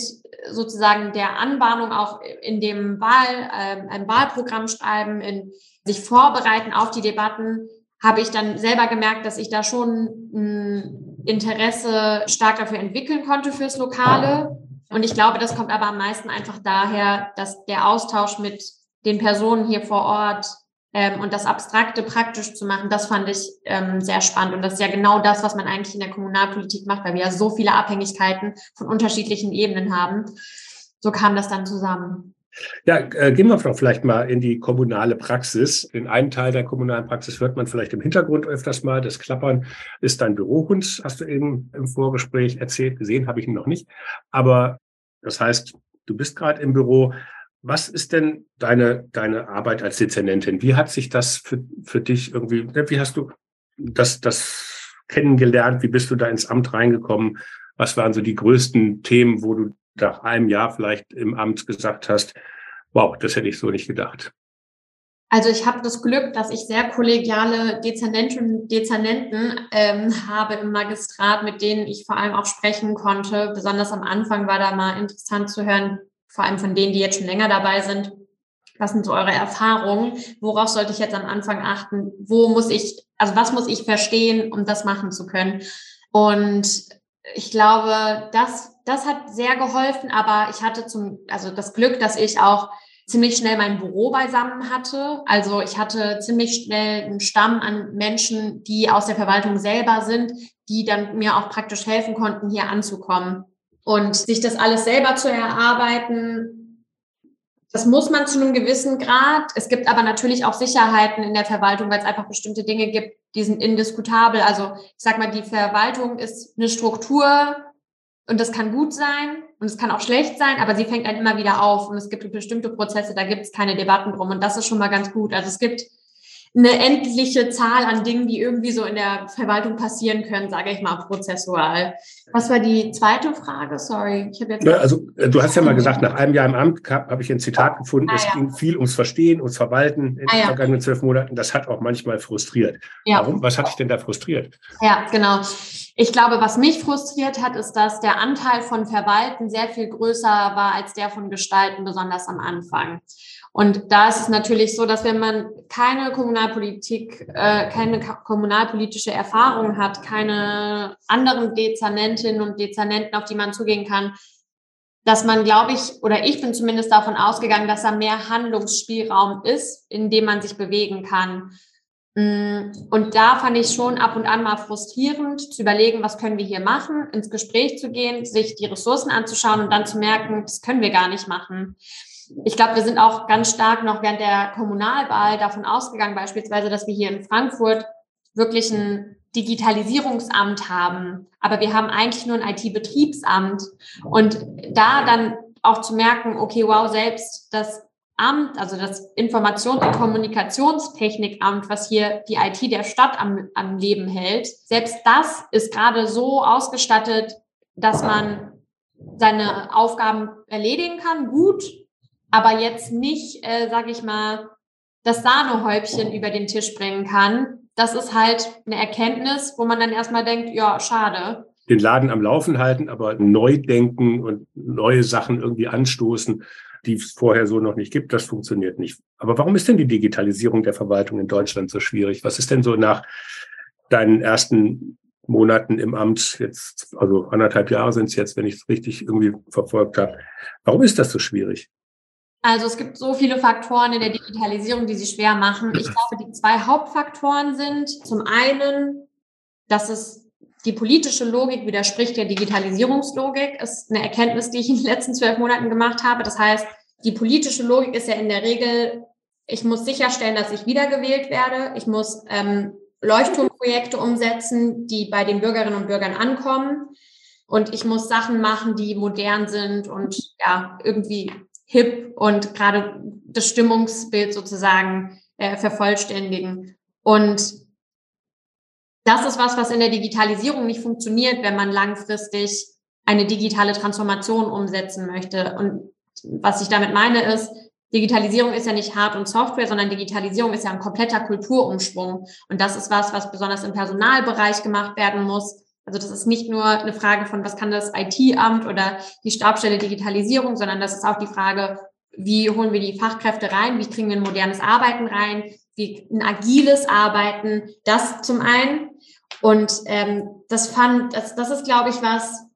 sozusagen der Anbahnung auch in dem Wahl, äh, ein Wahlprogramm schreiben, in sich vorbereiten auf die Debatten, habe ich dann selber gemerkt, dass ich da schon ein Interesse stark dafür entwickeln konnte fürs Lokale. Und ich glaube, das kommt aber am meisten einfach daher, dass der Austausch mit den Personen hier vor Ort ähm, und das Abstrakte praktisch zu machen, das fand ich ähm, sehr spannend. Und das ist ja genau das, was man eigentlich in der Kommunalpolitik macht, weil wir ja so viele Abhängigkeiten von unterschiedlichen Ebenen haben. So kam das dann zusammen. Ja, äh, gehen wir vielleicht mal in die kommunale Praxis. Den einen Teil der kommunalen Praxis hört man vielleicht im Hintergrund öfters mal. Das Klappern ist dein Bürohund, hast du eben im Vorgespräch erzählt. Gesehen habe ich ihn noch nicht. Aber das heißt, du bist gerade im Büro. Was ist denn deine, deine Arbeit als Dezernentin? Wie hat sich das für, für dich irgendwie, wie hast du das, das kennengelernt? Wie bist du da ins Amt reingekommen? Was waren so die größten Themen, wo du nach einem Jahr vielleicht im Amt gesagt hast, wow, das hätte ich so nicht gedacht? Also ich habe das Glück, dass ich sehr kollegiale Dezernentinnen und Dezernenten ähm, habe im Magistrat, mit denen ich vor allem auch sprechen konnte. Besonders am Anfang war da mal interessant zu hören, vor allem von denen, die jetzt schon länger dabei sind, was sind so eure Erfahrungen? Worauf sollte ich jetzt am Anfang achten? Wo muss ich, also was muss ich verstehen, um das machen zu können? Und ich glaube, das, das hat sehr geholfen, aber ich hatte zum, also das Glück, dass ich auch ziemlich schnell mein Büro beisammen hatte. Also ich hatte ziemlich schnell einen Stamm an Menschen, die aus der Verwaltung selber sind, die dann mir auch praktisch helfen konnten, hier anzukommen. Und sich das alles selber zu erarbeiten, das muss man zu einem gewissen Grad. Es gibt aber natürlich auch Sicherheiten in der Verwaltung, weil es einfach bestimmte Dinge gibt, die sind indiskutabel. Also ich sag mal, die Verwaltung ist eine Struktur und das kann gut sein und es kann auch schlecht sein, aber sie fängt dann immer wieder auf und es gibt bestimmte Prozesse, da gibt es keine Debatten drum und das ist schon mal ganz gut. Also es gibt eine endliche Zahl an Dingen, die irgendwie so in der Verwaltung passieren können, sage ich mal, prozessual. Was war die zweite Frage? Sorry, ich habe jetzt. Also äh, du hast ja mal gesagt, nach einem Jahr im Amt habe ich ein Zitat gefunden, ah, es ja. ging viel ums Verstehen, ums Verwalten in ah, den vergangenen zwölf Monaten. Das hat auch manchmal frustriert. Ja. Warum? Was hat dich denn da frustriert? Ja, genau. Ich glaube, was mich frustriert hat, ist, dass der Anteil von Verwalten sehr viel größer war als der von Gestalten, besonders am Anfang. Und da ist es natürlich so, dass wenn man keine Kommunalpolitik, äh, keine kommunalpolitische Erfahrung hat, keine anderen Dezernentinnen und Dezernenten, auf die man zugehen kann, dass man, glaube ich, oder ich bin zumindest davon ausgegangen, dass da mehr Handlungsspielraum ist, in dem man sich bewegen kann. Mm, und da fand ich schon ab und an mal frustrierend, zu überlegen, was können wir hier machen, ins Gespräch zu gehen, sich die Ressourcen anzuschauen und dann zu merken, das können wir gar nicht machen ich glaube, wir sind auch ganz stark noch während der Kommunalwahl davon ausgegangen, beispielsweise, dass wir hier in Frankfurt wirklich ein Digitalisierungsamt haben. Aber wir haben eigentlich nur ein IT-Betriebsamt. Und da dann auch zu merken, okay, wow, selbst das Amt, also das Informations- und Kommunikationstechnikamt, was hier die IT der Stadt am, am Leben hält, selbst das ist gerade so ausgestattet, dass man seine Aufgaben erledigen kann, gut, aber jetzt nicht, äh, sage ich mal, das Sahnehäubchen über den Tisch bringen kann. Das ist halt eine Erkenntnis, wo man dann erstmal denkt, ja, schade. Den Laden am Laufen halten, aber neu denken und neue Sachen irgendwie anstoßen, die es vorher so noch nicht gibt, das funktioniert nicht. Aber warum ist denn die Digitalisierung der Verwaltung in Deutschland so schwierig? Was ist denn so nach deinen ersten Monaten im Amt, jetzt, also anderthalb Jahre sind es jetzt, wenn ich es richtig irgendwie verfolgt habe. Warum ist das so schwierig? Also es gibt so viele Faktoren in der Digitalisierung, die sie schwer machen. Ich glaube, die zwei Hauptfaktoren sind zum einen, dass es die politische Logik widerspricht der Digitalisierungslogik, ist eine Erkenntnis, die ich in den letzten zwölf Monaten gemacht habe. Das heißt, die politische Logik ist ja in der Regel, ich muss sicherstellen, dass ich wiedergewählt werde. Ich muss ähm, Leuchtturmprojekte umsetzen, die bei den Bürgerinnen und Bürgern ankommen. Und ich muss Sachen machen, die modern sind und ja, irgendwie hip und gerade das Stimmungsbild sozusagen äh, vervollständigen. Und das ist was, was in der Digitalisierung nicht funktioniert, wenn man langfristig eine digitale Transformation umsetzen möchte. Und was ich damit meine ist, Digitalisierung ist ja nicht Hard- und Software, sondern Digitalisierung ist ja ein kompletter Kulturumschwung. Und das ist was, was besonders im Personalbereich gemacht werden muss. Also das ist nicht nur eine Frage von, was kann das IT-Amt oder die Stabstelle Digitalisierung, sondern das ist auch die Frage, wie holen wir die Fachkräfte rein, wie kriegen wir ein modernes Arbeiten rein, wie ein agiles Arbeiten, das zum einen. Und ähm, das fand, das, das ist, glaube ich, was,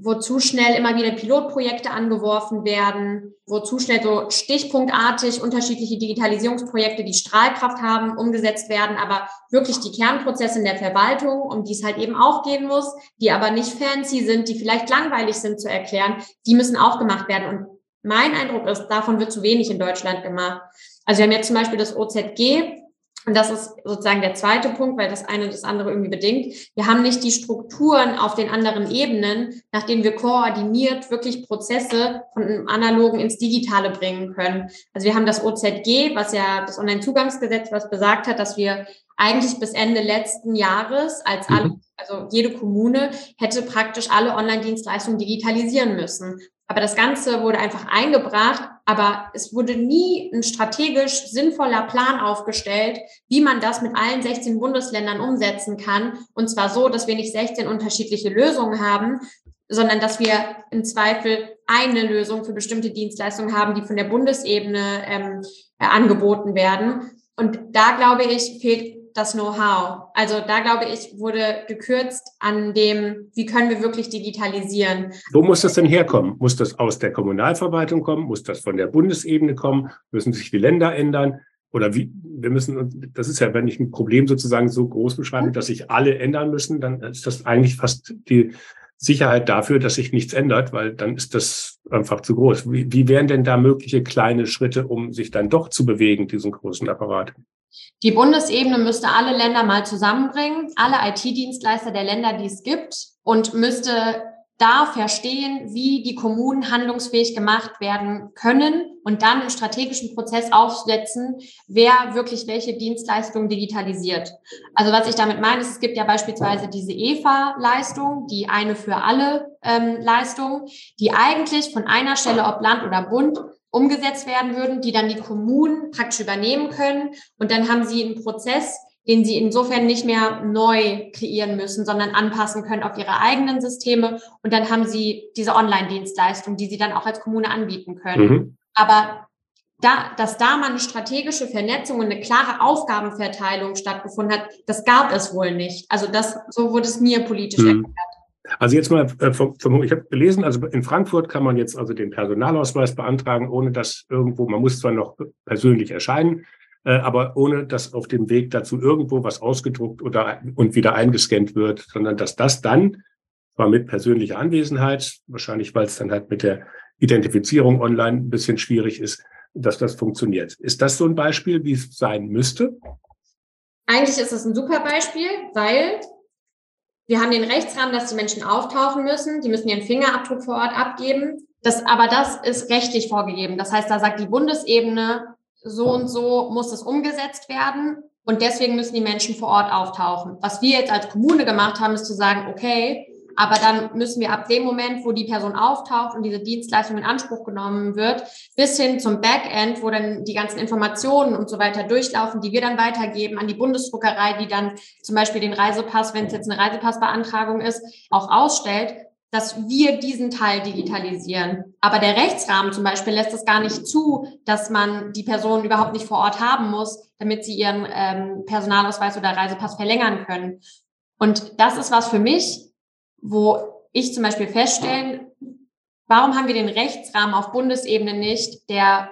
wo zu schnell immer wieder Pilotprojekte angeworfen werden, wo zu schnell so stichpunktartig unterschiedliche Digitalisierungsprojekte, die Strahlkraft haben, umgesetzt werden, aber wirklich die Kernprozesse in der Verwaltung, um die es halt eben auch gehen muss, die aber nicht fancy sind, die vielleicht langweilig sind zu erklären, die müssen auch gemacht werden. Und mein Eindruck ist, davon wird zu wenig in Deutschland gemacht. Also wir haben jetzt zum Beispiel das OZG, und das ist sozusagen der zweite Punkt, weil das eine das andere irgendwie bedingt. Wir haben nicht die Strukturen auf den anderen Ebenen, nach denen wir koordiniert wirklich Prozesse von einem analogen ins Digitale bringen können. Also wir haben das OZG, was ja das Onlinezugangsgesetz, was besagt hat, dass wir eigentlich bis Ende letzten Jahres als alle, mhm. also jede Kommune hätte praktisch alle Online-Dienstleistungen digitalisieren müssen. Aber das Ganze wurde einfach eingebracht, aber es wurde nie ein strategisch sinnvoller Plan aufgestellt, wie man das mit allen 16 Bundesländern umsetzen kann. Und zwar so, dass wir nicht 16 unterschiedliche Lösungen haben, sondern dass wir im Zweifel eine Lösung für bestimmte Dienstleistungen haben, die von der Bundesebene ähm, äh, angeboten werden. Und da glaube ich, fehlt das Know-how. Also da glaube ich, wurde gekürzt an dem, wie können wir wirklich digitalisieren. Wo muss das denn herkommen? Muss das aus der Kommunalverwaltung kommen? Muss das von der Bundesebene kommen? Müssen sich die Länder ändern? Oder wie, wir müssen, das ist ja, wenn ich ein Problem sozusagen so groß beschreibe, dass sich alle ändern müssen, dann ist das eigentlich fast die Sicherheit dafür, dass sich nichts ändert, weil dann ist das einfach zu groß. Wie, wie wären denn da mögliche kleine Schritte, um sich dann doch zu bewegen, diesen großen Apparat? Die Bundesebene müsste alle Länder mal zusammenbringen, alle IT-Dienstleister der Länder, die es gibt, und müsste da verstehen, wie die Kommunen handlungsfähig gemacht werden können und dann einen strategischen Prozess aufsetzen, wer wirklich welche Dienstleistungen digitalisiert. Also was ich damit meine, ist, es gibt ja beispielsweise diese EFA-Leistung, die eine für alle ähm, Leistung, die eigentlich von einer Stelle, ob Land oder Bund, umgesetzt werden würden, die dann die Kommunen praktisch übernehmen können. Und dann haben sie einen Prozess, den sie insofern nicht mehr neu kreieren müssen, sondern anpassen können auf ihre eigenen Systeme. Und dann haben sie diese Online-Dienstleistung, die sie dann auch als Kommune anbieten können. Mhm. Aber da, dass da mal eine strategische Vernetzung und eine klare Aufgabenverteilung stattgefunden hat, das gab es wohl nicht. Also das, so wurde es mir politisch mhm. erklärt. Also jetzt mal, äh, ich habe gelesen, also in Frankfurt kann man jetzt also den Personalausweis beantragen, ohne dass irgendwo, man muss zwar noch persönlich erscheinen, äh, aber ohne dass auf dem Weg dazu irgendwo was ausgedruckt oder und wieder eingescannt wird, sondern dass das dann zwar mit persönlicher Anwesenheit, wahrscheinlich weil es dann halt mit der Identifizierung online ein bisschen schwierig ist, dass das funktioniert. Ist das so ein Beispiel, wie es sein müsste? Eigentlich ist es ein super Beispiel, weil wir haben den Rechtsrahmen, dass die Menschen auftauchen müssen. Die müssen ihren Fingerabdruck vor Ort abgeben. Das, aber das ist rechtlich vorgegeben. Das heißt, da sagt die Bundesebene, so und so muss es umgesetzt werden. Und deswegen müssen die Menschen vor Ort auftauchen. Was wir jetzt als Kommune gemacht haben, ist zu sagen, okay, aber dann müssen wir ab dem Moment, wo die Person auftaucht und diese Dienstleistung in Anspruch genommen wird, bis hin zum Backend, wo dann die ganzen Informationen und so weiter durchlaufen, die wir dann weitergeben an die Bundesdruckerei, die dann zum Beispiel den Reisepass, wenn es jetzt eine Reisepassbeantragung ist, auch ausstellt, dass wir diesen Teil digitalisieren. Aber der Rechtsrahmen zum Beispiel lässt es gar nicht zu, dass man die Person überhaupt nicht vor Ort haben muss, damit sie ihren ähm, Personalausweis oder Reisepass verlängern können. Und das ist was für mich, wo ich zum Beispiel feststellen, warum haben wir den Rechtsrahmen auf Bundesebene nicht, der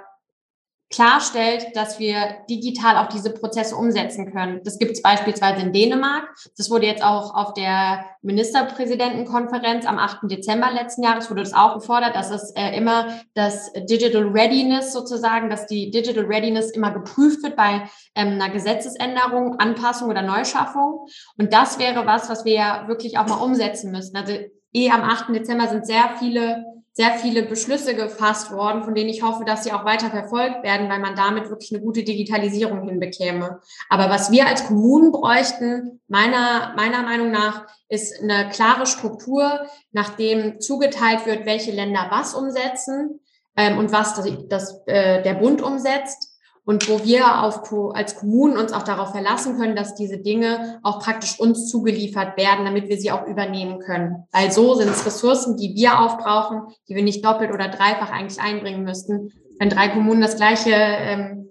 klarstellt, dass wir digital auch diese Prozesse umsetzen können. Das gibt es beispielsweise in Dänemark. Das wurde jetzt auch auf der Ministerpräsidentenkonferenz am 8. Dezember letzten Jahres wurde das auch gefordert, dass es äh, immer das Digital Readiness sozusagen, dass die Digital Readiness immer geprüft wird bei ähm, einer Gesetzesänderung, Anpassung oder Neuschaffung. Und das wäre was, was wir ja wirklich auch mal umsetzen müssen. Also eh am 8. Dezember sind sehr viele sehr viele Beschlüsse gefasst worden, von denen ich hoffe, dass sie auch weiter verfolgt werden, weil man damit wirklich eine gute Digitalisierung hinbekäme. Aber was wir als Kommunen bräuchten, meiner, meiner Meinung nach, ist eine klare Struktur, nachdem zugeteilt wird, welche Länder was umsetzen ähm, und was das, das, äh, der Bund umsetzt und wo wir auf, als Kommunen uns auch darauf verlassen können, dass diese Dinge auch praktisch uns zugeliefert werden, damit wir sie auch übernehmen können. Weil so sind es Ressourcen, die wir aufbrauchen, die wir nicht doppelt oder dreifach eigentlich einbringen müssten. Wenn drei Kommunen das gleiche, ähm,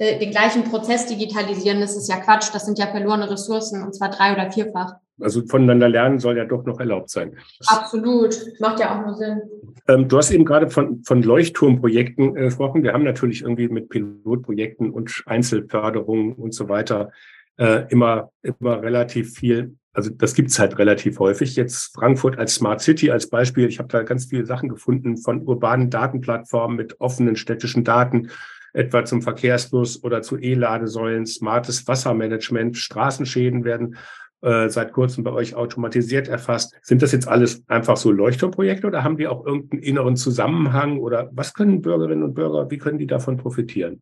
den gleichen Prozess digitalisieren, das ist ja Quatsch. Das sind ja verlorene Ressourcen und zwar drei- oder vierfach. Also voneinander lernen soll ja doch noch erlaubt sein. Absolut, macht ja auch nur Sinn. Ähm, du hast eben gerade von, von Leuchtturmprojekten äh, gesprochen. Wir haben natürlich irgendwie mit Pilotprojekten und Einzelförderungen und so weiter äh, immer, immer relativ viel. Also das gibt's halt relativ häufig. Jetzt Frankfurt als Smart City als Beispiel. Ich habe da ganz viele Sachen gefunden von urbanen Datenplattformen mit offenen städtischen Daten, etwa zum Verkehrsfluss oder zu E-Ladesäulen, smartes Wassermanagement, Straßenschäden werden äh, seit kurzem bei euch automatisiert erfasst. Sind das jetzt alles einfach so Leuchtturmprojekte oder haben die auch irgendeinen inneren Zusammenhang oder was können Bürgerinnen und Bürger, wie können die davon profitieren?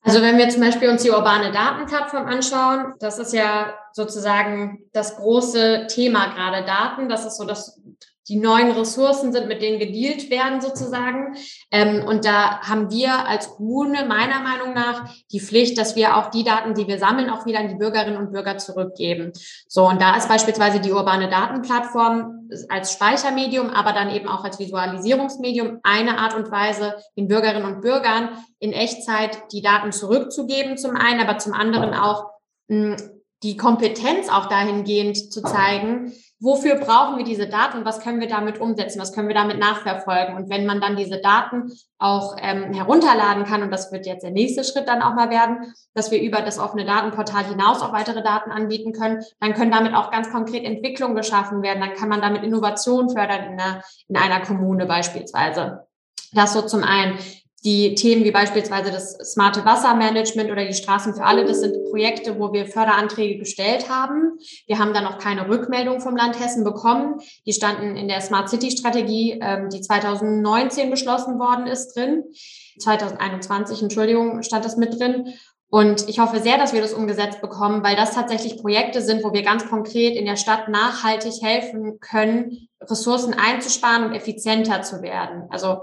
Also wenn wir zum Beispiel uns die urbane Datenplattform anschauen, das ist ja sozusagen das große Thema gerade Daten. Das ist so das die neuen Ressourcen sind, mit denen gedealt werden sozusagen. Ähm, und da haben wir als Kommune meiner Meinung nach die Pflicht, dass wir auch die Daten, die wir sammeln, auch wieder an die Bürgerinnen und Bürger zurückgeben. So, und da ist beispielsweise die urbane Datenplattform als Speichermedium, aber dann eben auch als Visualisierungsmedium eine Art und Weise, den Bürgerinnen und Bürgern in Echtzeit die Daten zurückzugeben zum einen, aber zum anderen auch mh, die Kompetenz auch dahingehend zu zeigen, wofür brauchen wir diese Daten was können wir damit umsetzen, was können wir damit nachverfolgen. Und wenn man dann diese Daten auch ähm, herunterladen kann, und das wird jetzt der nächste Schritt dann auch mal werden, dass wir über das offene Datenportal hinaus auch weitere Daten anbieten können, dann können damit auch ganz konkret Entwicklungen geschaffen werden. Dann kann man damit Innovation fördern in einer, in einer Kommune beispielsweise. Das so zum einen die Themen wie beispielsweise das smarte Wassermanagement oder die Straßen für alle, das sind Projekte, wo wir Förderanträge gestellt haben. Wir haben da noch keine Rückmeldung vom Land Hessen bekommen. Die standen in der Smart City Strategie, ähm, die 2019 beschlossen worden ist, drin. 2021, Entschuldigung, stand das mit drin. Und ich hoffe sehr, dass wir das umgesetzt bekommen, weil das tatsächlich Projekte sind, wo wir ganz konkret in der Stadt nachhaltig helfen können, Ressourcen einzusparen und effizienter zu werden. Also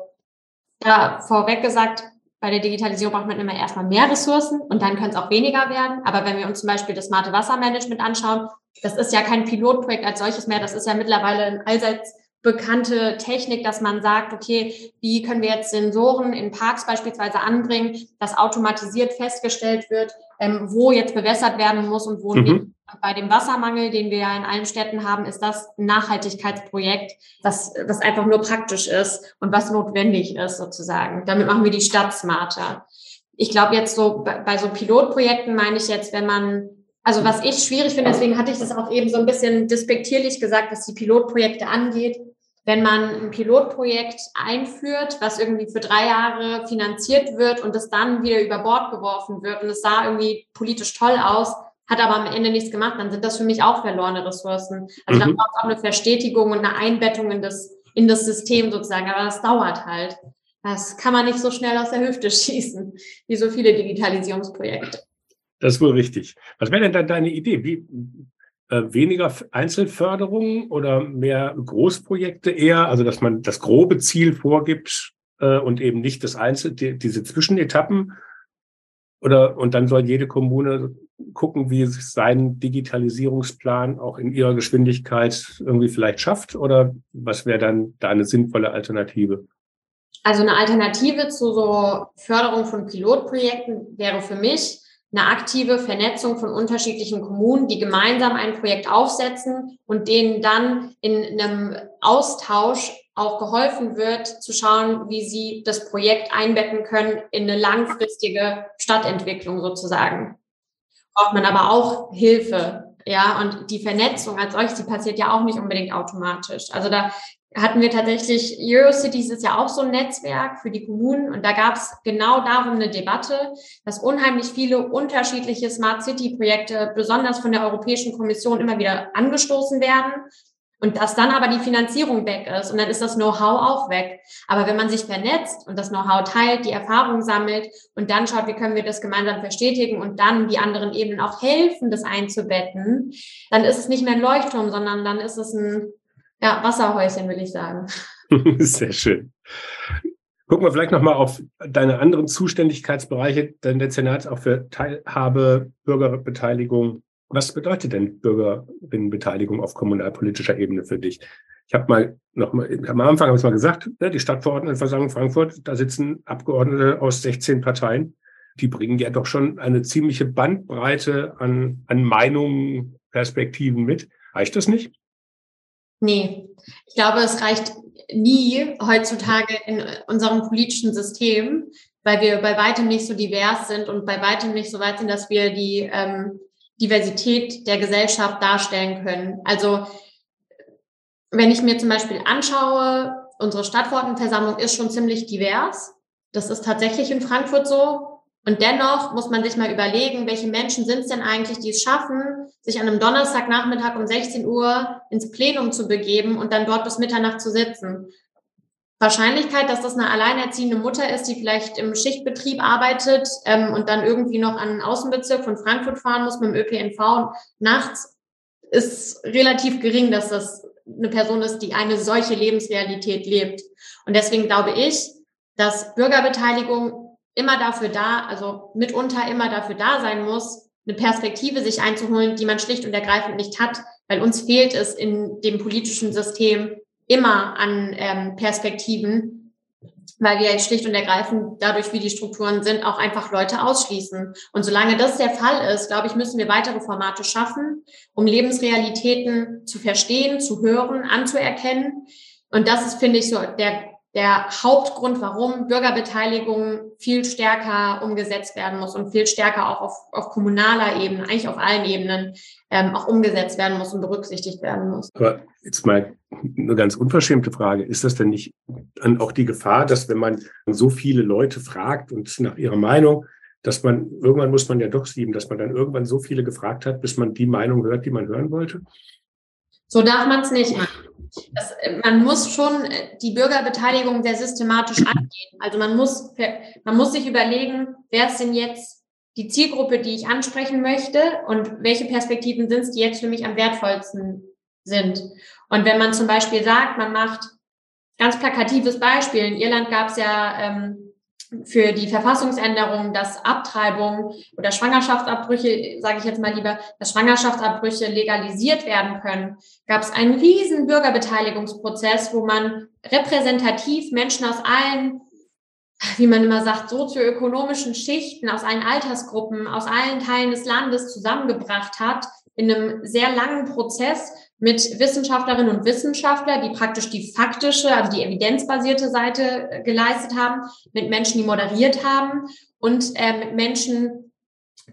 ja, vorweg gesagt, bei der Digitalisierung braucht man immer erstmal mehr Ressourcen und dann können es auch weniger werden. Aber wenn wir uns zum Beispiel das smarte Wassermanagement anschauen, das ist ja kein Pilotprojekt als solches mehr. Das ist ja mittlerweile ein allseits bekannte Technik, dass man sagt, okay, wie können wir jetzt Sensoren in Parks beispielsweise anbringen, dass automatisiert festgestellt wird, ähm, wo jetzt bewässert werden muss und wo mhm. nicht. Bei dem Wassermangel, den wir ja in allen Städten haben, ist das ein Nachhaltigkeitsprojekt, das, das einfach nur praktisch ist und was notwendig ist sozusagen. Damit machen wir die Stadt smarter. Ich glaube jetzt so bei, bei so Pilotprojekten meine ich jetzt, wenn man also was ich schwierig finde, deswegen hatte ich das auch eben so ein bisschen despektierlich gesagt, was die Pilotprojekte angeht, wenn man ein Pilotprojekt einführt, was irgendwie für drei Jahre finanziert wird und es dann wieder über Bord geworfen wird und es sah irgendwie politisch toll aus, hat aber am Ende nichts gemacht, dann sind das für mich auch verlorene Ressourcen. Also mhm. dann braucht es auch eine Verstetigung und eine Einbettung in das, in das System sozusagen. Aber das dauert halt. Das kann man nicht so schnell aus der Hüfte [laughs] schießen, wie so viele Digitalisierungsprojekte. Das ist wohl richtig. Was wäre denn dann deine Idee? Wie, weniger Einzelförderung oder mehr Großprojekte eher, also dass man das grobe Ziel vorgibt äh, und eben nicht das Einzel, die, diese Zwischenetappen? Oder und dann soll jede Kommune gucken, wie sich sein Digitalisierungsplan auch in ihrer Geschwindigkeit irgendwie vielleicht schafft? Oder was wäre dann da eine sinnvolle Alternative? Also eine Alternative zu so Förderung von Pilotprojekten wäre für mich, eine aktive Vernetzung von unterschiedlichen Kommunen, die gemeinsam ein Projekt aufsetzen und denen dann in einem Austausch auch geholfen wird, zu schauen, wie sie das Projekt einbetten können in eine langfristige Stadtentwicklung sozusagen. Braucht man aber auch Hilfe. Ja, und die Vernetzung als solches, die passiert ja auch nicht unbedingt automatisch. Also da hatten wir tatsächlich, Eurocities ist ja auch so ein Netzwerk für die Kommunen und da gab es genau darum eine Debatte, dass unheimlich viele unterschiedliche Smart City Projekte, besonders von der Europäischen Kommission, immer wieder angestoßen werden und dass dann aber die Finanzierung weg ist und dann ist das Know-how auch weg. Aber wenn man sich vernetzt und das Know-how teilt, die Erfahrung sammelt und dann schaut, wie können wir das gemeinsam verstetigen und dann die anderen Ebenen auch helfen, das einzubetten, dann ist es nicht mehr ein Leuchtturm, sondern dann ist es ein ja, Wasserhäuschen, will ich sagen. [laughs] Sehr schön. Gucken wir vielleicht nochmal auf deine anderen Zuständigkeitsbereiche, denn der Senat auch für Teilhabe, Bürgerbeteiligung. Was bedeutet denn Bürgerinnenbeteiligung auf kommunalpolitischer Ebene für dich? Ich habe mal noch mal, am Anfang habe ich mal gesagt, ne, die Stadtverordnetenversammlung Frankfurt, da sitzen Abgeordnete aus 16 Parteien. Die bringen ja doch schon eine ziemliche Bandbreite an, an Meinungen, Perspektiven mit. Reicht das nicht? Nee, ich glaube, es reicht nie heutzutage in unserem politischen System, weil wir bei weitem nicht so divers sind und bei weitem nicht so weit sind, dass wir die ähm, Diversität der Gesellschaft darstellen können. Also wenn ich mir zum Beispiel anschaue, unsere Stadtverordnetenversammlung ist schon ziemlich divers. Das ist tatsächlich in Frankfurt so. Und dennoch muss man sich mal überlegen, welche Menschen sind es denn eigentlich, die es schaffen, sich an einem Donnerstagnachmittag um 16 Uhr ins Plenum zu begeben und dann dort bis Mitternacht zu sitzen. Wahrscheinlichkeit, dass das eine alleinerziehende Mutter ist, die vielleicht im Schichtbetrieb arbeitet ähm, und dann irgendwie noch an einen Außenbezirk von Frankfurt fahren muss mit dem ÖPNV nachts, ist relativ gering, dass das eine Person ist, die eine solche Lebensrealität lebt. Und deswegen glaube ich, dass Bürgerbeteiligung immer dafür da, also mitunter immer dafür da sein muss, eine Perspektive sich einzuholen, die man schlicht und ergreifend nicht hat, weil uns fehlt es in dem politischen System immer an ähm, Perspektiven, weil wir schlicht und ergreifend dadurch, wie die Strukturen sind, auch einfach Leute ausschließen. Und solange das der Fall ist, glaube ich, müssen wir weitere Formate schaffen, um Lebensrealitäten zu verstehen, zu hören, anzuerkennen. Und das ist, finde ich, so der der Hauptgrund, warum Bürgerbeteiligung viel stärker umgesetzt werden muss und viel stärker auch auf, auf kommunaler Ebene, eigentlich auf allen Ebenen, ähm, auch umgesetzt werden muss und berücksichtigt werden muss. Aber jetzt mal eine ganz unverschämte Frage. Ist das denn nicht auch die Gefahr, dass wenn man so viele Leute fragt und nach ihrer Meinung, dass man, irgendwann muss man ja doch sieben, dass man dann irgendwann so viele gefragt hat, bis man die Meinung hört, die man hören wollte? So darf man es nicht machen. Das, man muss schon äh, die Bürgerbeteiligung sehr systematisch [clears throat] angehen. Also man muss, man muss sich überlegen, wer ist denn jetzt die Zielgruppe, die ich ansprechen möchte und welche Perspektiven sind es, die jetzt für mich am wertvollsten sind. Und wenn man zum Beispiel sagt, man macht ganz plakatives Beispiel, in Irland gab es ja ähm, für die Verfassungsänderung, dass Abtreibung oder Schwangerschaftsabbrüche, sage ich jetzt mal lieber, dass Schwangerschaftsabbrüche legalisiert werden können, gab es einen riesen Bürgerbeteiligungsprozess, wo man repräsentativ Menschen aus allen, wie man immer sagt, sozioökonomischen Schichten, aus allen Altersgruppen, aus allen Teilen des Landes zusammengebracht hat in einem sehr langen Prozess, mit Wissenschaftlerinnen und Wissenschaftlern, die praktisch die faktische, also die evidenzbasierte Seite äh, geleistet haben, mit Menschen, die moderiert haben und äh, mit Menschen,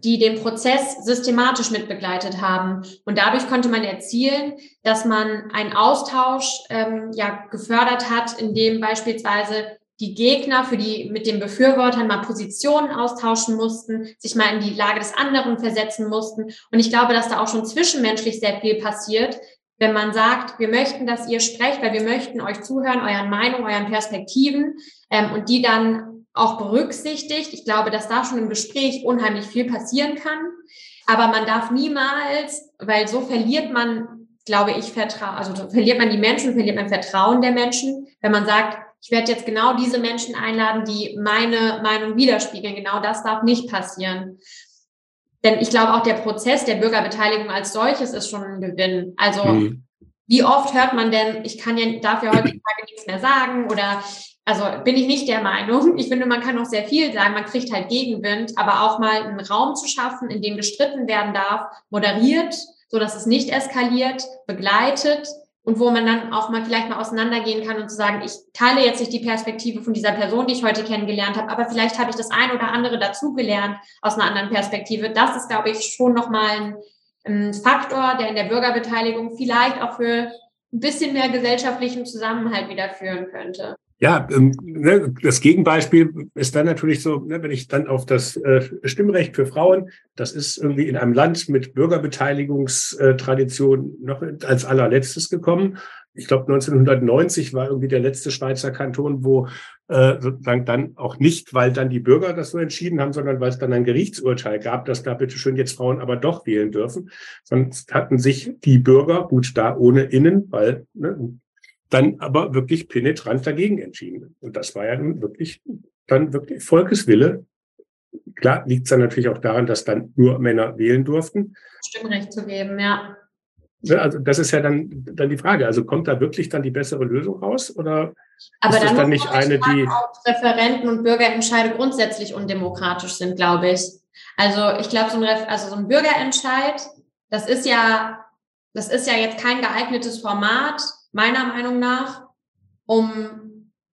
die den Prozess systematisch mitbegleitet haben. Und dadurch konnte man erzielen, dass man einen Austausch ähm, ja gefördert hat, in dem beispielsweise die Gegner für die mit den Befürwortern mal Positionen austauschen mussten, sich mal in die Lage des anderen versetzen mussten. Und ich glaube, dass da auch schon zwischenmenschlich sehr viel passiert, wenn man sagt, wir möchten, dass ihr sprecht, weil wir möchten euch zuhören, euren Meinungen, euren Perspektiven ähm, und die dann auch berücksichtigt. Ich glaube, dass da schon im Gespräch unheimlich viel passieren kann. Aber man darf niemals, weil so verliert man, glaube ich, Vertrauen, also verliert man die Menschen, verliert man Vertrauen der Menschen, wenn man sagt, ich werde jetzt genau diese Menschen einladen, die meine Meinung widerspiegeln. Genau das darf nicht passieren. Denn ich glaube, auch der Prozess der Bürgerbeteiligung als solches ist schon ein Gewinn. Also mhm. wie oft hört man denn, ich kann ja, darf ja heutzutage nichts mehr sagen oder also bin ich nicht der Meinung. Ich finde, man kann auch sehr viel sagen. Man kriegt halt Gegenwind, aber auch mal einen Raum zu schaffen, in dem gestritten werden darf, moderiert, so dass es nicht eskaliert, begleitet und wo man dann auch mal vielleicht mal auseinandergehen kann und zu sagen, ich teile jetzt nicht die Perspektive von dieser Person, die ich heute kennengelernt habe, aber vielleicht habe ich das ein oder andere dazugelernt aus einer anderen Perspektive. Das ist, glaube ich, schon nochmal ein, ein Faktor, der in der Bürgerbeteiligung vielleicht auch für ein bisschen mehr gesellschaftlichen Zusammenhalt wieder führen könnte. Ja, ähm, ne, das Gegenbeispiel ist dann natürlich so, ne, wenn ich dann auf das äh, Stimmrecht für Frauen, das ist irgendwie in einem Land mit Bürgerbeteiligungstradition noch als allerletztes gekommen. Ich glaube, 1990 war irgendwie der letzte Schweizer Kanton, wo äh, sozusagen dann auch nicht, weil dann die Bürger das so entschieden haben, sondern weil es dann ein Gerichtsurteil gab, dass da bitteschön jetzt Frauen aber doch wählen dürfen. Sonst hatten sich die Bürger, gut da ohne Innen, weil ne, dann aber wirklich penetrant dagegen entschieden. Und das war ja wirklich dann wirklich Volkeswille. Klar liegt es dann natürlich auch daran, dass dann nur Männer wählen durften. Stimmrecht zu geben, ja. Also das ist ja dann, dann die Frage. Also kommt da wirklich dann die bessere Lösung raus? Oder aber ist dann, dann nicht eine, die. Ob Referenten und Bürgerentscheide grundsätzlich undemokratisch sind, glaube ich. Also ich glaube, so ein, also so ein Bürgerentscheid, das ist ja, das ist ja jetzt kein geeignetes Format, meiner Meinung nach, um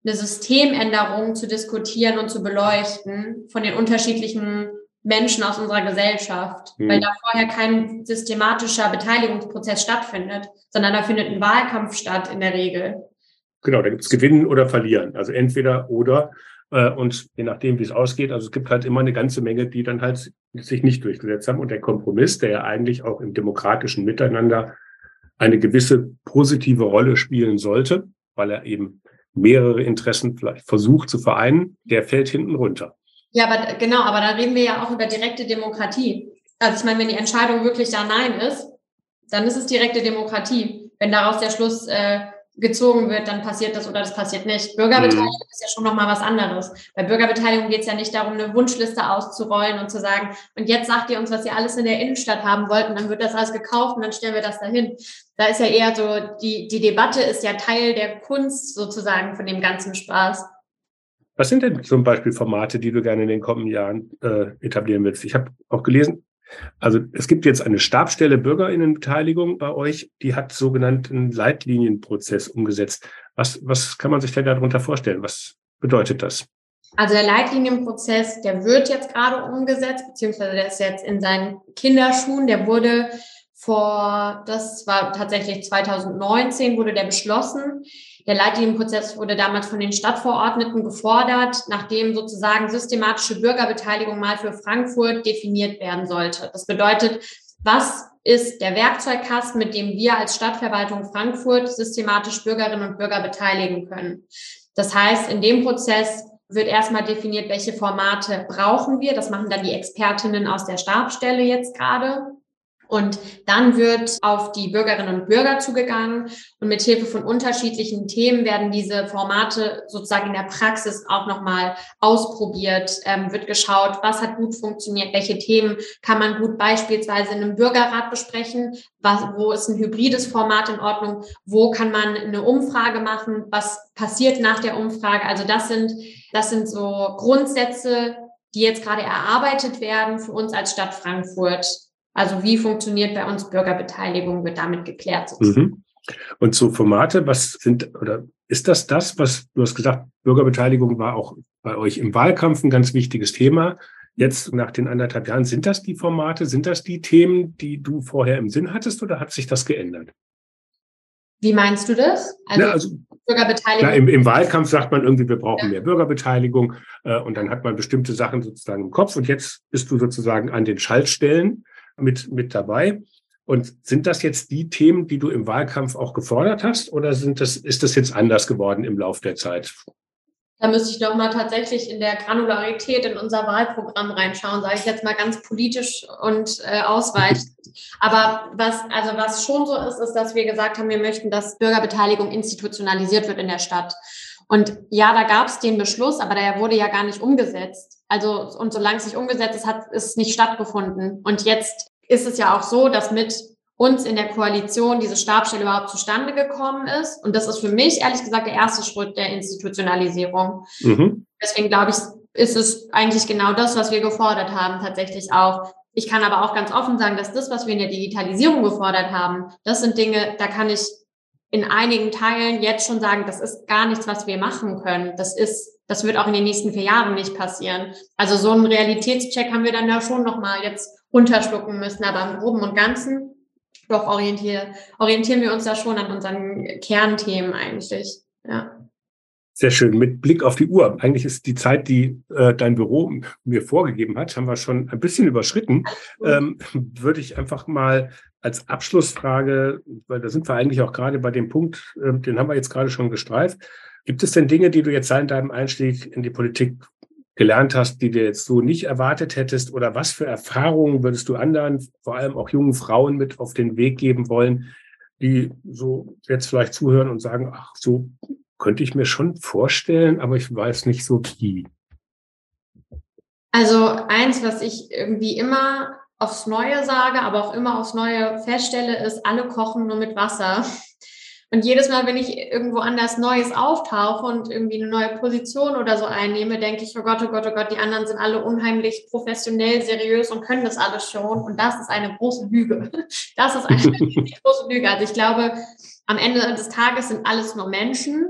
eine Systemänderung zu diskutieren und zu beleuchten von den unterschiedlichen Menschen aus unserer Gesellschaft, mhm. weil da vorher kein systematischer Beteiligungsprozess stattfindet, sondern da findet ein Wahlkampf statt in der Regel. Genau, da gibt es Gewinnen oder Verlieren, also entweder oder. Äh, und je nachdem, wie es ausgeht, also es gibt halt immer eine ganze Menge, die dann halt sich nicht durchgesetzt haben. Und der Kompromiss, der ja eigentlich auch im demokratischen Miteinander eine gewisse positive Rolle spielen sollte, weil er eben mehrere Interessen vielleicht versucht zu vereinen, der fällt hinten runter. Ja, aber genau, aber da reden wir ja auch über direkte Demokratie. Also ich meine, wenn die Entscheidung wirklich ja Nein ist, dann ist es direkte Demokratie. Wenn daraus der Schluss äh, gezogen wird, dann passiert das oder das passiert nicht. Bürgerbeteiligung mhm. ist ja schon nochmal was anderes. Bei Bürgerbeteiligung geht es ja nicht darum, eine Wunschliste auszurollen und zu sagen, und jetzt sagt ihr uns, was ihr alles in der Innenstadt haben wollt, und dann wird das alles gekauft und dann stellen wir das dahin. Da ist ja eher so, die, die Debatte ist ja Teil der Kunst sozusagen von dem ganzen Spaß. Was sind denn zum Beispiel Formate, die du gerne in den kommenden Jahren äh, etablieren willst? Ich habe auch gelesen, also es gibt jetzt eine Stabstelle Bürgerinnenbeteiligung bei euch, die hat sogenannten Leitlinienprozess umgesetzt. Was, was kann man sich denn darunter vorstellen? Was bedeutet das? Also der Leitlinienprozess, der wird jetzt gerade umgesetzt, beziehungsweise der ist jetzt in seinen Kinderschuhen. Der wurde vor, das war tatsächlich 2019, wurde der beschlossen. Der Leitlinienprozess wurde damals von den Stadtverordneten gefordert, nachdem sozusagen systematische Bürgerbeteiligung mal für Frankfurt definiert werden sollte. Das bedeutet, was ist der Werkzeugkasten, mit dem wir als Stadtverwaltung Frankfurt systematisch Bürgerinnen und Bürger beteiligen können? Das heißt, in dem Prozess wird erstmal definiert, welche Formate brauchen wir. Das machen dann die Expertinnen aus der Stabstelle jetzt gerade. Und dann wird auf die Bürgerinnen und Bürger zugegangen. Und mit Hilfe von unterschiedlichen Themen werden diese Formate sozusagen in der Praxis auch nochmal ausprobiert, ähm, wird geschaut, was hat gut funktioniert, welche Themen kann man gut beispielsweise in einem Bürgerrat besprechen, was, wo ist ein hybrides Format in Ordnung, wo kann man eine Umfrage machen, was passiert nach der Umfrage. Also das sind, das sind so Grundsätze, die jetzt gerade erarbeitet werden für uns als Stadt Frankfurt also wie funktioniert bei uns Bürgerbeteiligung, wird damit geklärt. Mhm. Und so Formate, was sind oder ist das das, was du hast gesagt, Bürgerbeteiligung war auch bei euch im Wahlkampf ein ganz wichtiges Thema. Jetzt nach den anderthalb Jahren, sind das die Formate, sind das die Themen, die du vorher im Sinn hattest oder hat sich das geändert? Wie meinst du das? Also, ja, also Bürgerbeteiligung. Ja, im, im, Wahlkampf sagt man irgendwie, wir brauchen ja. mehr Bürgerbeteiligung äh, und dann hat man bestimmte Sachen sozusagen im Kopf und jetzt bist du sozusagen an den Schaltstellen mit, mit dabei. Und sind das jetzt die Themen, die du im Wahlkampf auch gefordert hast, oder sind das, ist das jetzt anders geworden im Laufe der Zeit? Da müsste ich doch mal tatsächlich in der Granularität in unser Wahlprogramm reinschauen, sage ich jetzt mal ganz politisch und äh, ausweichend. Aber was, also was schon so ist, ist, dass wir gesagt haben, wir möchten, dass Bürgerbeteiligung institutionalisiert wird in der Stadt. Und ja, da gab es den Beschluss, aber der wurde ja gar nicht umgesetzt. Also, und solange es nicht umgesetzt ist, hat es nicht stattgefunden. Und jetzt ist es ja auch so, dass mit uns in der Koalition diese Stabstelle überhaupt zustande gekommen ist. Und das ist für mich, ehrlich gesagt, der erste Schritt der Institutionalisierung. Mhm. Deswegen glaube ich, ist es eigentlich genau das, was wir gefordert haben, tatsächlich auch. Ich kann aber auch ganz offen sagen, dass das, was wir in der Digitalisierung gefordert haben, das sind Dinge, da kann ich in einigen Teilen jetzt schon sagen, das ist gar nichts, was wir machen können. Das ist, das wird auch in den nächsten vier Jahren nicht passieren. Also so einen Realitätscheck haben wir dann ja schon nochmal jetzt runterschlucken müssen. Aber im Groben und Ganzen doch orientieren, orientieren wir uns da schon an unseren Kernthemen eigentlich. Ja. Sehr schön. Mit Blick auf die Uhr. Eigentlich ist die Zeit, die äh, dein Büro mir vorgegeben hat, haben wir schon ein bisschen überschritten. Ähm, würde ich einfach mal als Abschlussfrage, weil da sind wir eigentlich auch gerade bei dem Punkt, äh, den haben wir jetzt gerade schon gestreift. Gibt es denn Dinge, die du jetzt seit deinem Einstieg in die Politik gelernt hast, die du jetzt so nicht erwartet hättest? Oder was für Erfahrungen würdest du anderen, vor allem auch jungen Frauen mit auf den Weg geben wollen, die so jetzt vielleicht zuhören und sagen, ach, so könnte ich mir schon vorstellen, aber ich weiß nicht so wie. Also eins, was ich irgendwie immer aufs Neue sage, aber auch immer aufs Neue feststelle, ist, alle kochen nur mit Wasser. Und jedes Mal, wenn ich irgendwo anders Neues auftauche und irgendwie eine neue Position oder so einnehme, denke ich, oh Gott, oh Gott, oh Gott, die anderen sind alle unheimlich professionell, seriös und können das alles schon. Und das ist eine große Lüge. [laughs] Das ist eine [laughs] große Lüge. Also ich glaube, am Ende des Tages sind alles nur Menschen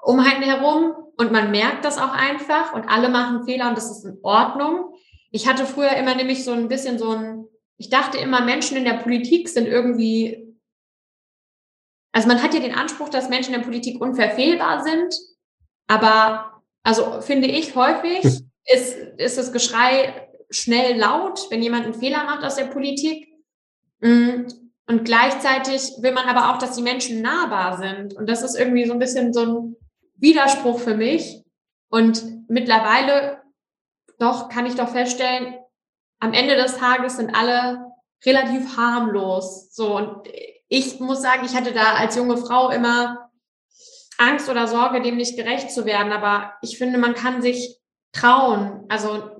um einen herum und man merkt das auch einfach und alle machen Fehler und das ist in Ordnung. Ich hatte früher immer nämlich so ein bisschen so ein, ich dachte immer, Menschen in der Politik sind irgendwie, also man hat ja den Anspruch, dass Menschen in der Politik unverfehlbar sind, aber also finde ich häufig ist, ist das Geschrei schnell laut, wenn jemand einen Fehler macht aus der Politik. Mm, und gleichzeitig will man aber auch, dass die Menschen nahbar sind. Und das ist irgendwie so ein bisschen so ein Widerspruch für mich. Und mittlerweile doch kann ich doch feststellen, am Ende des Tages sind alle relativ harmlos. So und ich muss sagen, ich hatte da als junge Frau immer Angst oder Sorge, dem nicht gerecht zu werden. Aber ich finde, man kann sich trauen. Also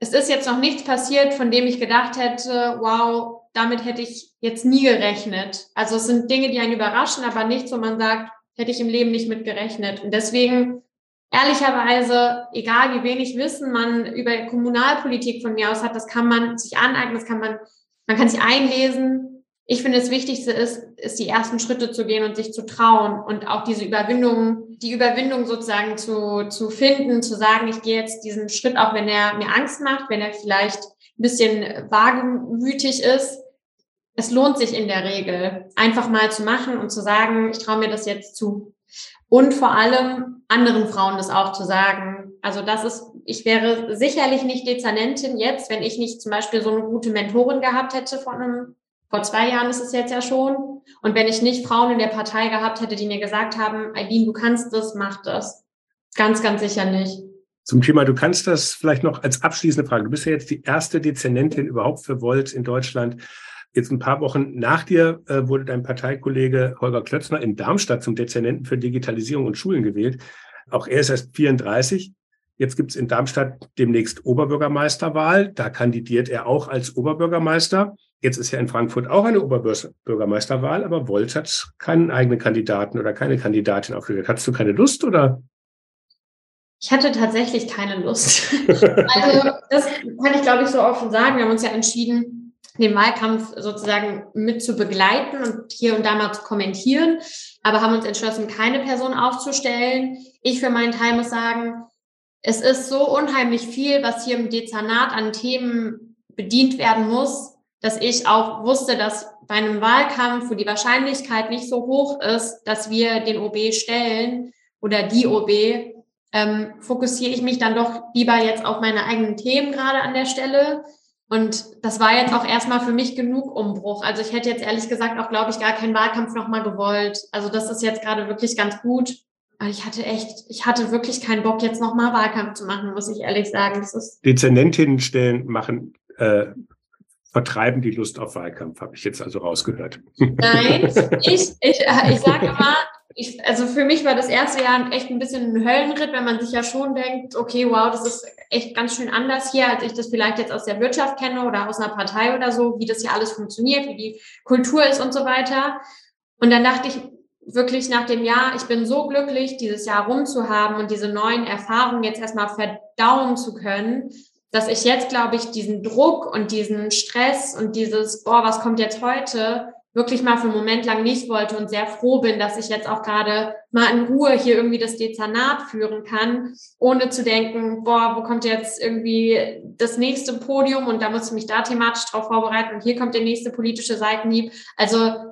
es ist jetzt noch nichts passiert, von dem ich gedacht hätte, wow, damit hätte ich jetzt nie gerechnet. Also es sind Dinge, die einen überraschen, aber nichts, wo man sagt, hätte ich im Leben nicht mit gerechnet. Und deswegen, ehrlicherweise, egal wie wenig Wissen man über Kommunalpolitik von mir aus hat, das kann man sich aneignen, das kann man, man kann sich einlesen. Ich finde, das Wichtigste ist, ist die ersten Schritte zu gehen und sich zu trauen und auch diese Überwindung, die Überwindung sozusagen zu, zu finden, zu sagen, ich gehe jetzt diesen Schritt, auch wenn er mir Angst macht, wenn er vielleicht ein bisschen wagemütig ist, es lohnt sich in der Regel, einfach mal zu machen und zu sagen, ich traue mir das jetzt zu. Und vor allem anderen Frauen das auch zu sagen. Also das ist, ich wäre sicherlich nicht Dezernentin jetzt, wenn ich nicht zum Beispiel so eine gute Mentorin gehabt hätte vor einem, vor zwei Jahren ist es jetzt ja schon. Und wenn ich nicht Frauen in der Partei gehabt hätte, die mir gesagt haben, Aileen, du kannst das, mach das. Ganz, ganz sicher nicht. Zum Thema, du kannst das vielleicht noch als abschließende Frage. Du bist ja jetzt die erste Dezernentin überhaupt für Volt in Deutschland. Jetzt ein paar Wochen nach dir äh, wurde dein Parteikollege Holger Klötzner in Darmstadt zum Dezernenten für Digitalisierung und Schulen gewählt. Auch er ist erst 34. Jetzt gibt es in Darmstadt demnächst Oberbürgermeisterwahl. Da kandidiert er auch als Oberbürgermeister. Jetzt ist ja in Frankfurt auch eine Oberbürgermeisterwahl, aber Volt hat keinen eigenen Kandidaten oder keine Kandidatin aufgestellt. Hattest du keine Lust oder? Ich hatte tatsächlich keine Lust. [laughs] also das kann ich, glaube ich, so offen sagen. Wir haben uns ja entschieden, den Wahlkampf sozusagen mit zu begleiten und hier und da mal zu kommentieren, aber haben uns entschlossen, keine Person aufzustellen. Ich für meinen Teil muss sagen, es ist so unheimlich viel, was hier im Dezernat an Themen bedient werden muss, dass ich auch wusste, dass bei einem Wahlkampf, wo die Wahrscheinlichkeit nicht so hoch ist, dass wir den OB stellen oder die OB, ähm, fokussiere ich mich dann doch lieber jetzt auf meine eigenen Themen gerade an der Stelle und das war jetzt auch erstmal für mich genug Umbruch. Also ich hätte jetzt ehrlich gesagt auch, glaube ich, gar keinen Wahlkampf nochmal gewollt. Also das ist jetzt gerade wirklich ganz gut. Ich hatte echt, ich hatte wirklich keinen Bock, jetzt nochmal Wahlkampf zu machen, muss ich ehrlich sagen. Das ist Dezernentinnen stellen, machen, äh, vertreiben die Lust auf Wahlkampf, habe ich jetzt also rausgehört. Nein, [laughs] ich, ich, äh, ich sage immer, ich, also für mich war das erste Jahr echt ein bisschen ein Höllenritt, wenn man sich ja schon denkt, okay, wow, das ist echt ganz schön anders hier, als ich das vielleicht jetzt aus der Wirtschaft kenne oder aus einer Partei oder so, wie das hier alles funktioniert, wie die Kultur ist und so weiter. Und dann dachte ich wirklich nach dem Jahr, ich bin so glücklich, dieses Jahr rumzuhaben und diese neuen Erfahrungen jetzt erstmal verdauen zu können, dass ich jetzt, glaube ich, diesen Druck und diesen Stress und dieses, boah, was kommt jetzt heute, wirklich mal für einen Moment lang nicht wollte und sehr froh bin, dass ich jetzt auch gerade mal in Ruhe hier irgendwie das Dezernat führen kann, ohne zu denken, boah, wo kommt jetzt irgendwie das nächste Podium und da muss ich mich da thematisch drauf vorbereiten und hier kommt der nächste politische Seitenhieb. Also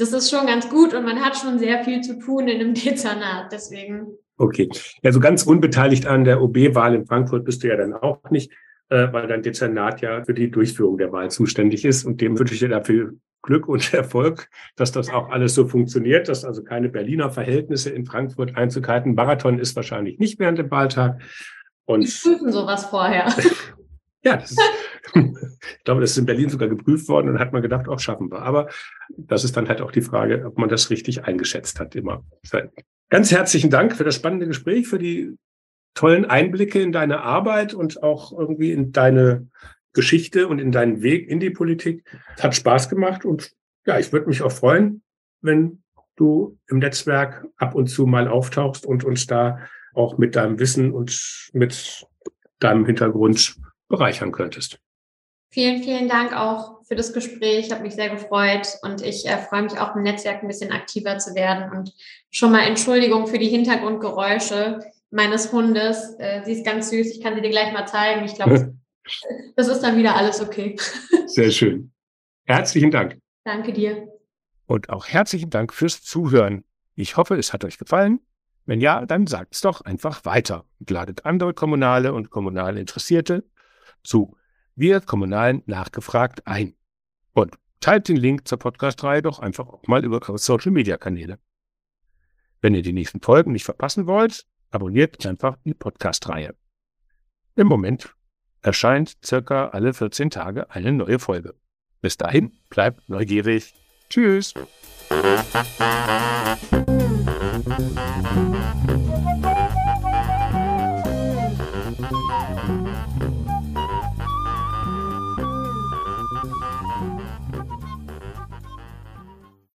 das ist schon ganz gut und man hat schon sehr viel zu tun in einem [laughs] Dezernat, deswegen. Okay, also ganz unbeteiligt an der OB-Wahl in Frankfurt bist du ja dann auch nicht, äh, weil dein Dezernat ja für die Durchführung der Wahl zuständig ist und dem wünsche ich dir dafür Glück und [laughs] Erfolg, dass das auch alles so funktioniert, dass also keine Berliner Verhältnisse in Frankfurt Einzug halten. Marathon ist wahrscheinlich nicht während dem Wahltag. Und Die prüfen sowas vorher. [laughs] ja, das ist, ich glaube, das ist in Berlin sogar geprüft worden und hat man gedacht, auch schaffen wir. Aber das ist dann halt auch die Frage, ob man das richtig eingeschätzt hat immer. Ganz herzlichen Dank für das spannende Gespräch, für die tollen Einblicke in deine Arbeit und auch irgendwie in deine Geschichte und in deinen Weg in die Politik. Hat Spaß gemacht und ja, ich würde mich auch freuen, wenn du im Netzwerk ab und zu mal auftauchst und uns da auch mit deinem Wissen und mit deinem Hintergrund bereichern könntest. Vielen, vielen Dank auch für das Gespräch. Ich habe mich sehr gefreut und ich äh, freue mich auch im Netzwerk ein bisschen aktiver zu werden und schon mal Entschuldigung für die Hintergrundgeräusche meines Hundes. Äh, sie ist ganz süß. Ich kann sie dir gleich mal zeigen. Ich glaube, [laughs] das ist dann wieder alles okay. [laughs] Sehr schön. Herzlichen Dank. Danke dir. Und auch herzlichen Dank fürs Zuhören. Ich hoffe, es hat euch gefallen. Wenn ja, dann sagt es doch einfach weiter und ladet andere Kommunale und kommunale Interessierte zu Wir Kommunalen nachgefragt ein. Und teilt den Link zur Podcast-Reihe doch einfach auch mal über eure Social-Media-Kanäle. Wenn ihr die nächsten Folgen nicht verpassen wollt, abonniert einfach die Podcast-Reihe. Im Moment erscheint circa alle 14 Tage eine neue Folge. Bis dahin, bleibt neugierig. Tschüss.